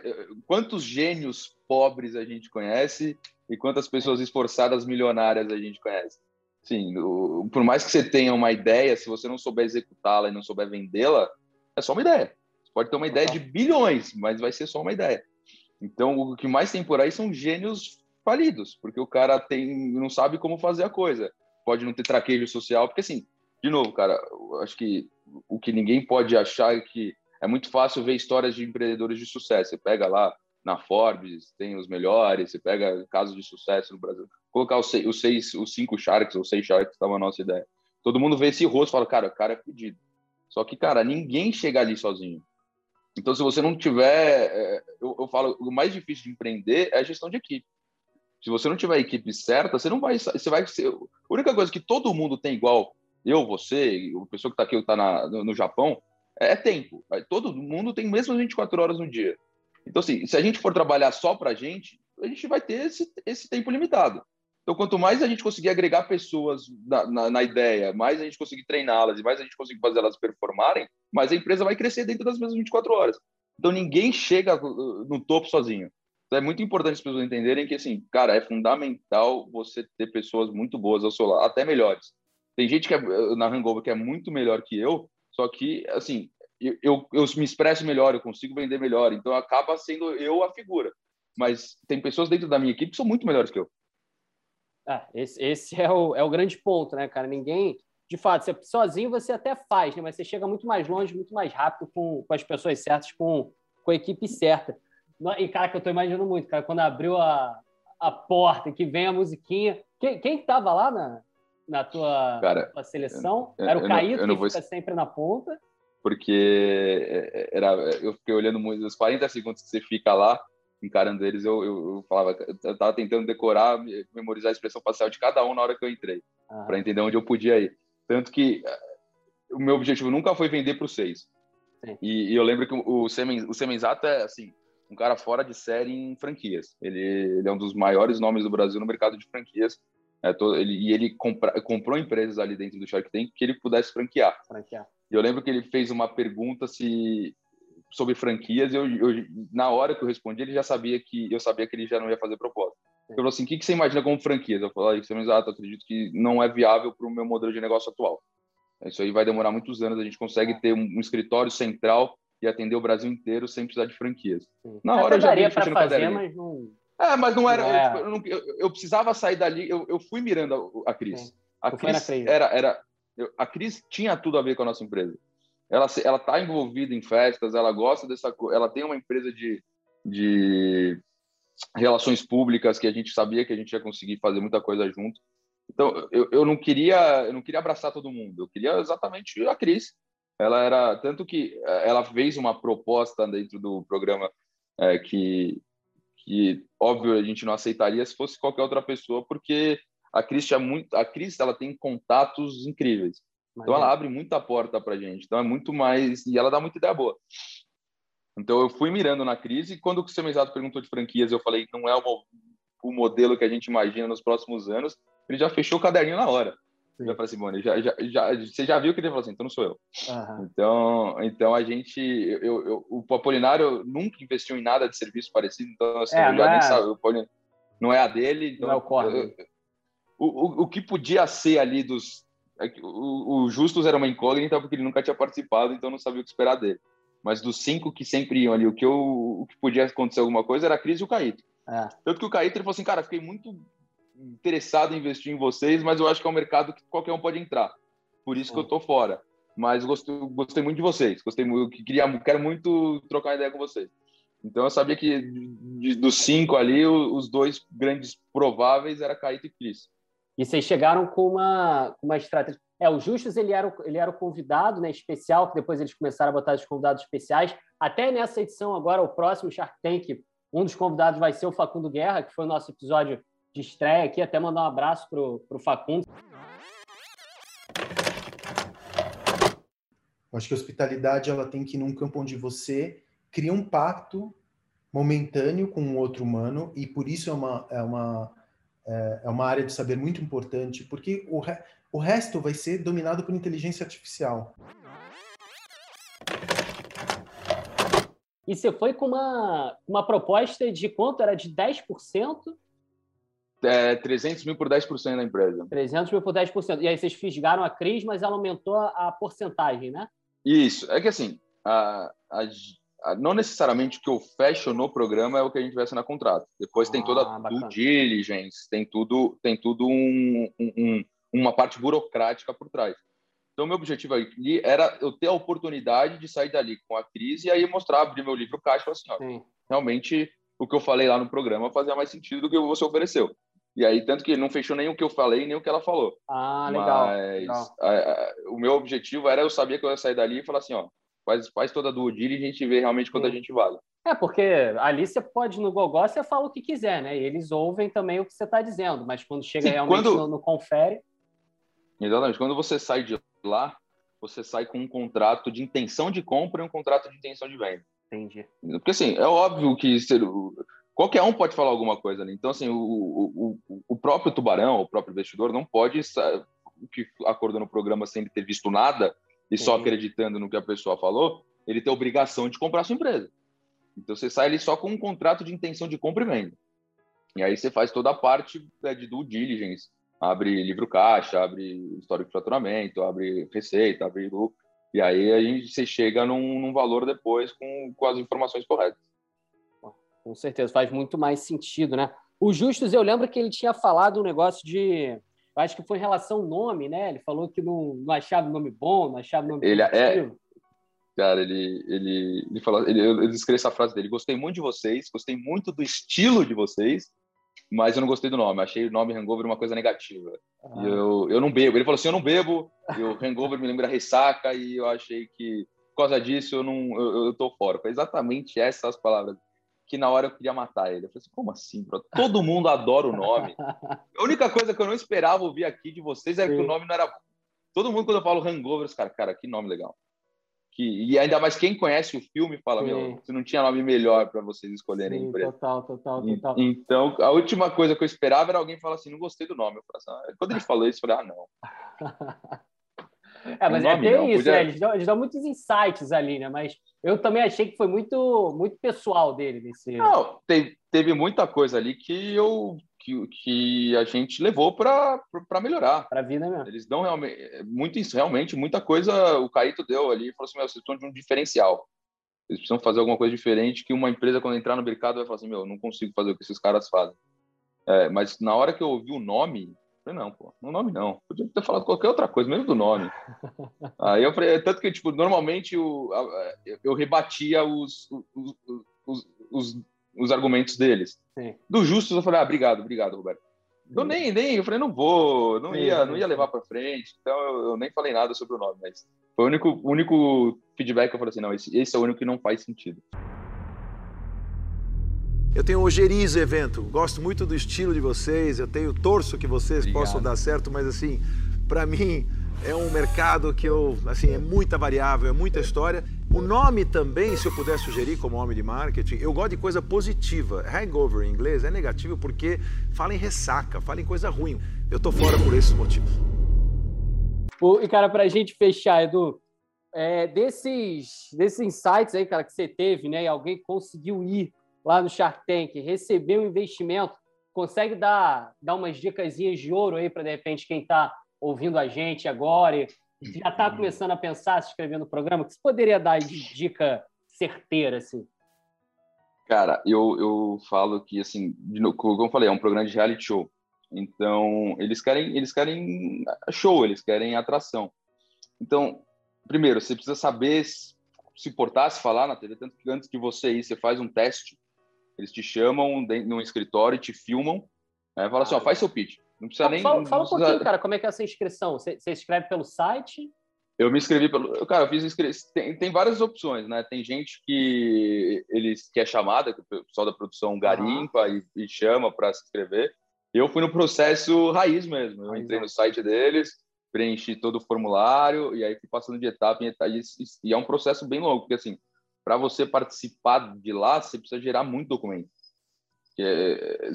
Quantos gênios pobres a gente conhece e quantas pessoas esforçadas milionárias a gente conhece? Sim, o... por mais que você tenha uma ideia, se você não souber executá-la e não souber vendê-la, é só uma ideia. Você pode ter uma ideia de bilhões, mas vai ser só uma ideia. Então, o que mais tem por aí são gênios falidos, porque o cara tem, não sabe como fazer a coisa. Pode não ter traquejo social, porque assim, de novo, cara, acho que o que ninguém pode achar é que é muito fácil ver histórias de empreendedores de sucesso. Você pega lá na Forbes, tem os melhores, você pega casos de sucesso no Brasil. Colocar os seis, os, seis, os cinco Sharks ou seis Sharks estava a nossa ideia. Todo mundo vê esse rosto e fala, cara, o cara é fodido. Só que, cara, ninguém chega ali sozinho. Então, se você não tiver, é, eu, eu falo, o mais difícil de empreender é a gestão de equipe. Se você não tiver a equipe certa, você não vai, você vai ser. A única coisa que todo mundo tem igual, eu, você, a pessoa que está aqui, está no, no Japão, é tempo. Todo mundo tem mesmo 24 horas no dia. Então, assim, se a gente for trabalhar só para a gente, a gente vai ter esse, esse tempo limitado. Então, quanto mais a gente conseguir agregar pessoas na, na, na ideia, mais a gente conseguir treiná-las e mais a gente conseguir fazer elas performarem, mais a empresa vai crescer dentro das mesmas 24 horas. Então, ninguém chega uh, no topo sozinho. Então, é muito importante as pessoas entenderem que, assim, cara, é fundamental você ter pessoas muito boas ao seu lado, até melhores. Tem gente que é, uh, na Hangover que é muito melhor que eu, só que, assim, eu, eu, eu me expresso melhor, eu consigo vender melhor, então acaba sendo eu a figura. Mas tem pessoas dentro da minha equipe que são muito melhores que eu. Ah, esse, esse é, o, é o grande ponto, né, cara? Ninguém. De fato, você, sozinho você até faz, né? mas você chega muito mais longe, muito mais rápido com, com as pessoas certas, com, com a equipe certa. E, cara, que eu tô imaginando muito, cara, quando abriu a, a porta que vem a musiquinha. Quem, quem tava lá na, na tua, cara, tua seleção? Eu, Era o Caíto, que vou... fica sempre na ponta? Porque é, é, era, eu fiquei olhando muito, os 40 segundos que você fica lá, encarando eles, eu, eu, eu falava, eu tava tentando decorar, memorizar a expressão facial de cada um na hora que eu entrei, ah. para entender onde eu podia ir. Tanto que o meu objetivo nunca foi vender para os seis. E, e, eu lembro que o, Semen, o Semenzato é, assim, um cara fora de série em franquias. Ele, ele é um dos maiores nomes do Brasil no mercado de franquias. É, todo, ele, e ele compra, comprou empresas ali dentro do Shark Tank que ele pudesse franquear. franquear. E eu lembro que ele fez uma pergunta se sobre franquias, eu, eu, na hora que eu respondi, ele já sabia que eu sabia que ele já não ia fazer proposta. Ele falou assim: o que, que você imagina como franquias? Eu falei, isso é exato, acredito que não é viável para o meu modelo de negócio atual. Isso aí vai demorar muitos anos, a gente consegue ter um, um escritório central e atender o Brasil inteiro sem precisar de franquias. Sim. Na hora eu já vi para fazer, mas não. É, mas não era. É. eu, eu, eu, precisava sair dali. Eu, eu fui mirando a, a Cris. Sim. A Cris era, era a Cris tinha tudo a ver com a nossa empresa ela ela está envolvida em festas, ela gosta dessa, ela tem uma empresa de, de relações públicas que a gente sabia que a gente ia conseguir fazer muita coisa junto. Então eu, eu não queria eu não queria abraçar todo mundo, eu queria exatamente a Cris. Ela era tanto que eh, ela fez uma proposta dentro do programa é, que que óbvio a gente não aceitaria se fosse qualquer outra pessoa porque a Cris tinha muito a Cris ela tem contatos incríveis então ela abre muita porta para gente. Então é muito mais e ela dá muita ideia boa. Então eu fui mirando na crise e quando o Semenzato perguntou de franquias, eu falei não é o, o modelo que a gente imagina nos próximos anos. Ele já fechou o caderninho na hora. Eu já falei assim, já, já, já, você já viu que ele falou assim, então não sou eu. Uhum. Então, então a gente, eu, eu, o Apolinário nunca investiu em nada de serviço parecido, então assim, é, eu já é... nem não é a dele. Então, não é o core. O, o, o que podia ser ali dos é o, o Justus era uma incógnita porque ele nunca tinha participado, então não sabia o que esperar dele. Mas dos cinco que sempre iam ali, o que, eu, o que podia acontecer alguma coisa era a Cris e o Caíto. É. Tanto que o Caíto ele falou assim, cara, fiquei muito interessado em investir em vocês, mas eu acho que é um mercado que qualquer um pode entrar. Por isso que eu tô fora. Mas gostei, gostei muito de vocês. Gostei muito, queria, quero muito trocar ideia com vocês. Então eu sabia que de, dos cinco ali, os dois grandes prováveis era Caíto e Cris. E vocês chegaram com uma, uma estratégia. É, o Justus ele era ele era o convidado né, especial, que depois eles começaram a botar os convidados especiais. Até nessa edição agora, o próximo Shark Tank, um dos convidados vai ser o Facundo Guerra, que foi o nosso episódio de estreia aqui, até mandar um abraço pro, pro Facundo. Acho que a hospitalidade ela tem que ir num campo onde você cria um pacto momentâneo com um outro humano e por isso é uma, é uma, é, é uma área de saber muito importante, porque o, re, o resto vai ser dominado por inteligência artificial. E você foi com uma, uma proposta de quanto? Era de 10%? É, 300 mil por 10% da empresa. 300 mil por 10%. E aí vocês fisgaram a Cris, mas ela aumentou a, a porcentagem, né? Isso. É que assim, a, a, não necessariamente o que eu fecho no programa é o que a gente vai assinar contrato. Depois ah, tem toda a due diligence, tem tudo, tem tudo um, um, uma parte burocrática por trás. Então, meu objetivo ali era eu ter a oportunidade de sair dali com a crise e aí mostrar, abrir meu livro caixa e falar assim, ó, Sim. realmente o que eu falei lá no programa fazia mais sentido do que você ofereceu. E aí, tanto que não fechou nem o que eu falei, nem o que ela falou. Ah, legal. Mas legal. A, a, o meu objetivo era eu sabia que eu ia sair dali e falar assim, ó, faz, faz toda a due e a gente vê realmente quanto Sim. a gente vale. É, porque ali você pode, no Gogó, você fala o que quiser, né? E eles ouvem também o que você está dizendo, mas quando chega Sim, realmente quando... no, no confere... Exatamente. Quando você sai de lá, você sai com um contrato de intenção de compra e um contrato de intenção de venda. Entendi. Porque, assim, é óbvio que qualquer um pode falar alguma coisa ali. Então, assim, o, o, o próprio tubarão, o próprio investidor, não pode, o que acordou no programa sem ter visto nada, e só acreditando no que a pessoa falou, ele tem a obrigação de comprar a sua empresa. Então você sai ali só com um contrato de intenção de compra e venda. E aí você faz toda a parte né, de due diligence, abre livro caixa, abre histórico de faturamento, abre receita, abre lucro. E aí a gente você chega num, num valor depois com, com as informações corretas. Com certeza, faz muito mais sentido, né? O Justus, eu lembro que ele tinha falado um negócio de eu acho que foi em relação ao nome, né? Ele falou que não, não achava o nome bom, não achava o nome ele é Cara, ele, ele, ele falou, ele, eu escrevi essa frase dele: gostei muito de vocês, gostei muito do estilo de vocês, mas eu não gostei do nome. Achei o nome Hangover uma coisa negativa. Ah. Eu, eu não bebo. Ele falou assim: eu não bebo, eu, Hangover me lembra ressaca, e eu achei que, por causa disso, eu, não, eu, eu tô fora. Foi exatamente essas palavras que na hora eu queria matar ele. Eu falei assim, como assim, bro? Todo mundo adora o nome. A única coisa que eu não esperava ouvir aqui de vocês é que o nome não era. Todo mundo, quando eu falo hangover, os caras, cara, que nome legal. Que, e ainda mais quem conhece o filme fala, Sim. meu, se não tinha nome melhor para vocês escolherem Sim. Total, total, total. então, a última coisa que eu esperava era alguém falar assim, não gostei do nome. Assim, ah. Quando ele falou isso, eu falei, ah, não. É, mas é, tem isso, podia... né? Eles dão, eles dão, muitos insights ali, né? Mas eu também achei que foi muito, muito pessoal dele. Nesse... Não, teve, teve muita coisa ali que eu que, que a gente levou para melhorar. Para a vida mesmo. Eles dão realmente, muito, realmente muita coisa. O Caíto deu ali e falou assim: Meu, vocês estão de um diferencial. Eles precisam fazer alguma coisa diferente que uma empresa, quando entrar no mercado, vai falar assim: Meu, não consigo fazer o que esses caras fazem. É, mas na hora que eu ouvi o nome, falei, não, pô, no nome não. Podia ter falado qualquer outra coisa, mesmo do nome. Aí eu falei, tanto que, tipo, normalmente eu, eu rebatia os, os, os, os, os argumentos deles. Sim. Do Justus, eu falei, ah, obrigado, obrigado, Roberto. Eu nem, nem, eu falei, não vou, não, ia, não ia levar para frente, então eu, eu, nem falei nada sobre o nome, mas foi o único, único feedback que eu falei assim, não, esse, esse é o único que não faz sentido. Eu tenho ojerizo evento, gosto muito do estilo de vocês, eu tenho torço que vocês Obrigado. possam dar certo, mas assim, para mim é um mercado que eu, assim, é muita variável, é muita história. O nome também, se eu puder sugerir como homem de marketing, eu gosto de coisa positiva. Hangover em inglês é negativo porque fala em ressaca, fala em coisa ruim. Eu tô fora por esses motivos. E cara, para a gente fechar, Edu, é, desses, desses insights aí, cara, que você teve, né, e alguém conseguiu ir lá no Shark Tank, recebeu um investimento, consegue dar, dar umas dicas de ouro aí para, de repente, quem está ouvindo a gente agora e já está começando a pensar, se inscrever no programa, o que você poderia dar de dica certeira, assim? Cara, eu, eu falo que, assim, como eu falei, é um programa de reality show. Então, eles querem, eles querem show, eles querem atração. Então, primeiro, você precisa saber se portar, se falar na TV, tanto que antes de você ir, você faz um teste eles te chamam no escritório e te filmam. Né? Fala assim, ó, faz seu pitch. Não precisa nem. Fala, fala um pouquinho, cara, como é que é essa inscrição? Você, você escreve pelo site? Eu me inscrevi pelo. Cara, eu fiz inscrição. Tem, tem várias opções, né? Tem gente que eles que é chamada, que o pessoal da produção garimpa uhum. e, e, chama para se inscrever. Eu fui no processo raiz mesmo. Eu entrei no site deles, preenchi todo o formulário e aí fui passando de etapa em etapa. E é um processo bem longo, porque assim, para você participar de lá, você precisa gerar muito documento. É,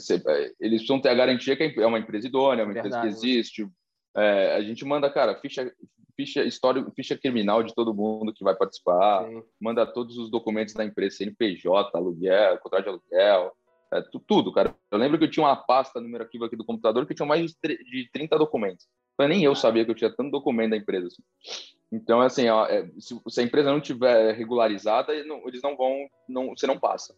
eles precisam ter a garantia que é uma empresa idônea, é uma Verdade, empresa que existe. É, a gente manda, cara, ficha, ficha, história, ficha criminal de todo mundo que vai participar, Sim. manda todos os documentos da empresa, CNPJ, aluguel, contrato de aluguel, é, tudo, cara. Eu lembro que eu tinha uma pasta número aqui aqui do computador que tinha mais de 30 documentos. Então, nem eu sabia que eu tinha tanto documento da empresa. Assim. Então, assim, ó, é, se, se, a empresa não tiver regularizada, eles não vão, não, você não passa.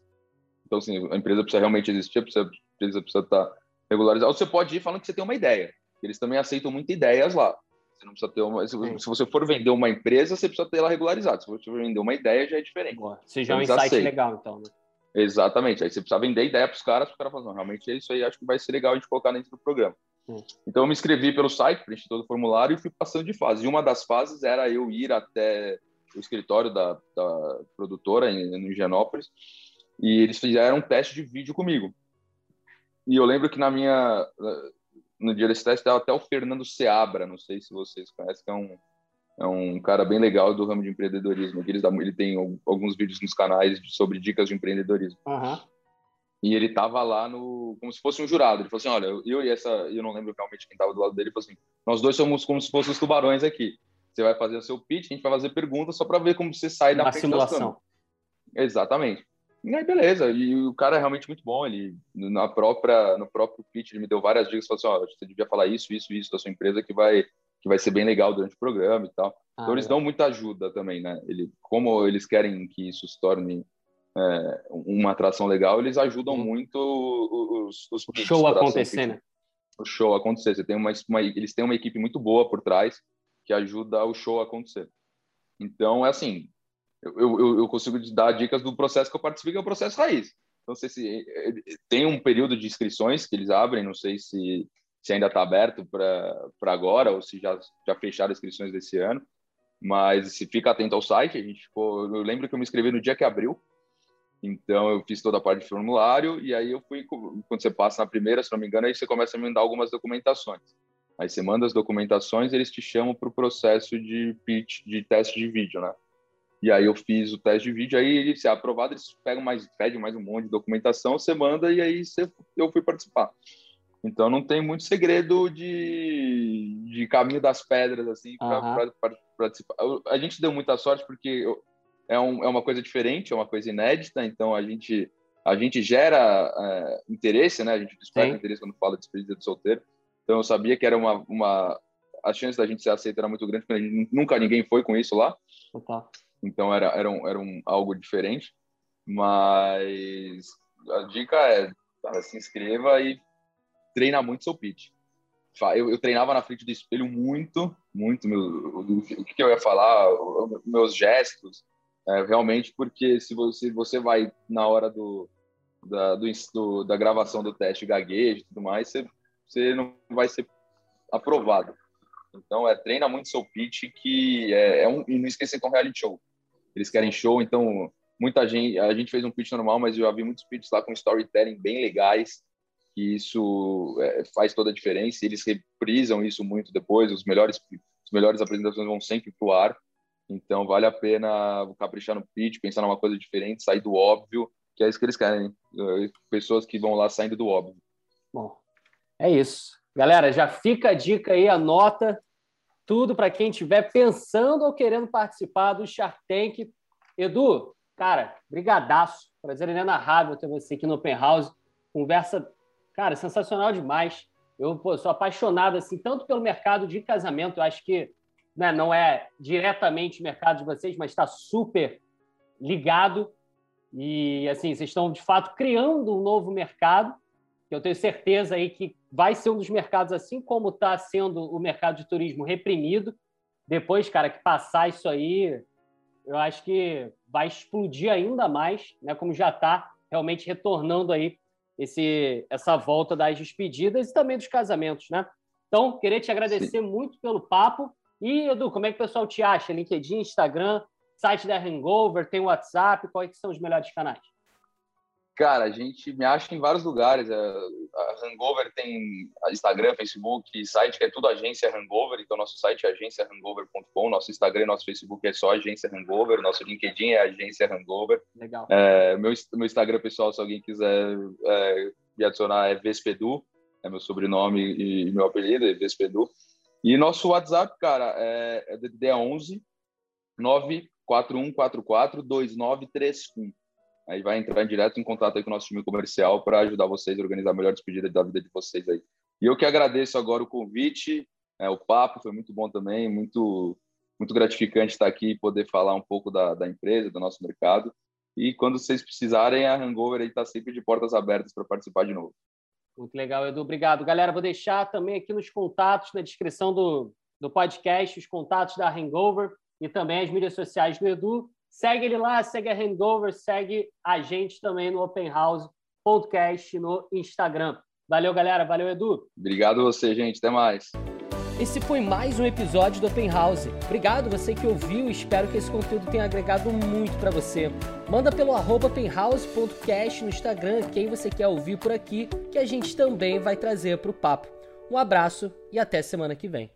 Então, assim, a empresa precisa realmente existir, a empresa precisa estar regularizada. Ou você pode ir falando que você tem uma ideia. Eles também aceitam muitas ideias lá. Você não precisa ter uma. Se, se, você for vender uma empresa, você precisa ter ela regularizada. Se você for vender uma ideia, já é diferente. Boa. Você já é um insight aceitam. legal, então, né? Exatamente. Aí você precisa vender ideia para os caras, para os caras falarem, realmente é isso aí, acho que vai ser legal a gente colocar dentro do programa. Hum. Então eu me inscrevi pelo site, preenchi todo o formulário e fui passando de fase. E uma das fases era eu ir até o escritório da, da produtora em, em Higienópolis e eles fizeram um teste de vídeo comigo. E eu lembro que na minha no dia desse teste estava até o Fernando Seabra, não sei se vocês conhecem, que é um é um cara bem legal do ramo de empreendedorismo. Ele, ele tem alguns vídeos nos canais sobre dicas de empreendedorismo. Uhum. E ele tava lá no como se fosse um jurado. Ele falou assim: "Olha, eu e essa, eu não lembro realmente quem tava do lado dele, ele falou assim: "Nós dois somos como se fossem os tubarões aqui. Você vai fazer o seu pitch, a gente vai fazer perguntas só para ver como você sai da simulação". Exatamente. E aí, beleza. E o cara é realmente muito bom. Ele, na própria, no próprio pitch, ele me deu várias dicas. Falou assim: ó, você devia falar isso, isso, isso da sua empresa que vai que vai ser bem legal durante o programa e tal. Ah, então eles dão muita ajuda também, né? Ele, como eles querem que isso se torne é, uma atração legal, eles ajudam uhum. muito os, os o show acontecer, né? O show acontecer. Você tem uma, uma, eles têm uma equipe muito boa por trás que ajuda o show a acontecer. Então é assim, eu, eu, eu consigo dar dicas do processo que eu participei, que é o processo raiz. Então, sei se tem um período de inscrições que eles abrem, não sei se se ainda está aberto para agora ou se já, já fecharam inscrições desse ano. Mas se fica atento ao site, a gente ficou. Eu lembro que eu me inscrevi no dia que abriu, então eu fiz toda a parte de formulário e aí eu fui. Quando você passa na primeira, se não me engano, aí você começa a mandar algumas documentações. Aí você manda as documentações, eles te chamam para o processo de pitch, de teste de vídeo, né? E aí eu fiz o teste de vídeo, aí se é aprovado, eles pegam mais, pedem mais um monte de documentação, você manda e aí você, eu fui participar. Então não tem muito segredo de, de caminho das pedras assim para uhum. participar. A gente deu muita sorte porque é, um, é uma coisa diferente, é uma coisa inédita. Então a gente a gente gera é, interesse, né? A gente desperta Sim. interesse quando fala de despedida de solteiro. Então eu sabia que era uma, uma a chance da gente ser aceito era muito grande porque gente, nunca ninguém foi com isso lá. Então era era, um, era um, algo diferente. Mas a dica é cara, se inscreva e treina muito seu pitch. Eu, eu, treinava na frente do espelho muito, muito. Meu, o, que, que eu ia falar, meus gestos, é, realmente, porque se você, você vai na hora do, da, do, do, da gravação do teste gaguejo e tudo mais, você, você não vai ser aprovado. Então, é, treina muito seu pitch, que é, é um, e não esqueça que é um reality show. Eles querem show, então muita gente, a gente fez um pitch normal, mas eu já vi muitos pitches lá com storytelling bem legais, que isso é, faz toda a diferença. Eles reprisam isso muito depois. Os melhores, os melhores apresentações vão sempre pro ar. Então vale a pena caprichar no pitch, pensar numa coisa diferente, sair do óbvio, que é isso que eles querem. Pessoas que vão lá saindo do óbvio. Bom, é isso. Galera, já fica a dica aí, anota tudo para quem estiver pensando ou querendo participar do Shark Tank. Edu, cara, brigadaço. Prazer inenarrável ter você aqui no Open House. Conversa Cara, sensacional demais. Eu pô, sou apaixonado assim tanto pelo mercado de casamento. Eu acho que né, não é diretamente o mercado de vocês, mas está super ligado. E assim, vocês estão de fato criando um novo mercado. Eu tenho certeza aí que vai ser um dos mercados, assim como está sendo o mercado de turismo reprimido. Depois, cara, que passar isso aí, eu acho que vai explodir ainda mais, né? Como já está realmente retornando aí esse, essa volta das despedidas e também dos casamentos, né? Então, queria te agradecer Sim. muito pelo papo. E, Edu, como é que o pessoal te acha? LinkedIn, Instagram, site da Hangover, tem WhatsApp, quais são os melhores canais? Cara, a gente me acha em vários lugares. É, a Hangover tem Instagram, Facebook, site que é tudo agência Hangover. Então, nosso site é agenciahangover.com. Nosso Instagram, nosso Facebook é só agência Hangover. Nosso LinkedIn é agência Hangover. Legal. É, meu, meu Instagram, pessoal, se alguém quiser é, me adicionar, é Vespedu. É meu sobrenome e meu apelido, é Vespedu. E nosso WhatsApp, cara, é, é DDD 11 94144 2931. Aí vai entrar direto em contato aí com o nosso time comercial para ajudar vocês a organizar a melhor despedida da vida de vocês aí. E eu que agradeço agora o convite, é, o papo foi muito bom também, muito muito gratificante estar aqui e poder falar um pouco da, da empresa, do nosso mercado. E quando vocês precisarem, a Hangover está sempre de portas abertas para participar de novo. Muito legal, Edu. Obrigado. Galera, vou deixar também aqui nos contatos, na descrição do, do podcast, os contatos da Hangover e também as mídias sociais do Edu. Segue ele lá, segue a Hangover, segue a gente também no Open House Podcast no Instagram. Valeu, galera. Valeu, Edu. Obrigado a você, gente. Até mais. Esse foi mais um episódio do Open House. Obrigado você que ouviu e espero que esse conteúdo tenha agregado muito para você. Manda pelo openhouse.cast no Instagram quem você quer ouvir por aqui, que a gente também vai trazer para o papo. Um abraço e até semana que vem.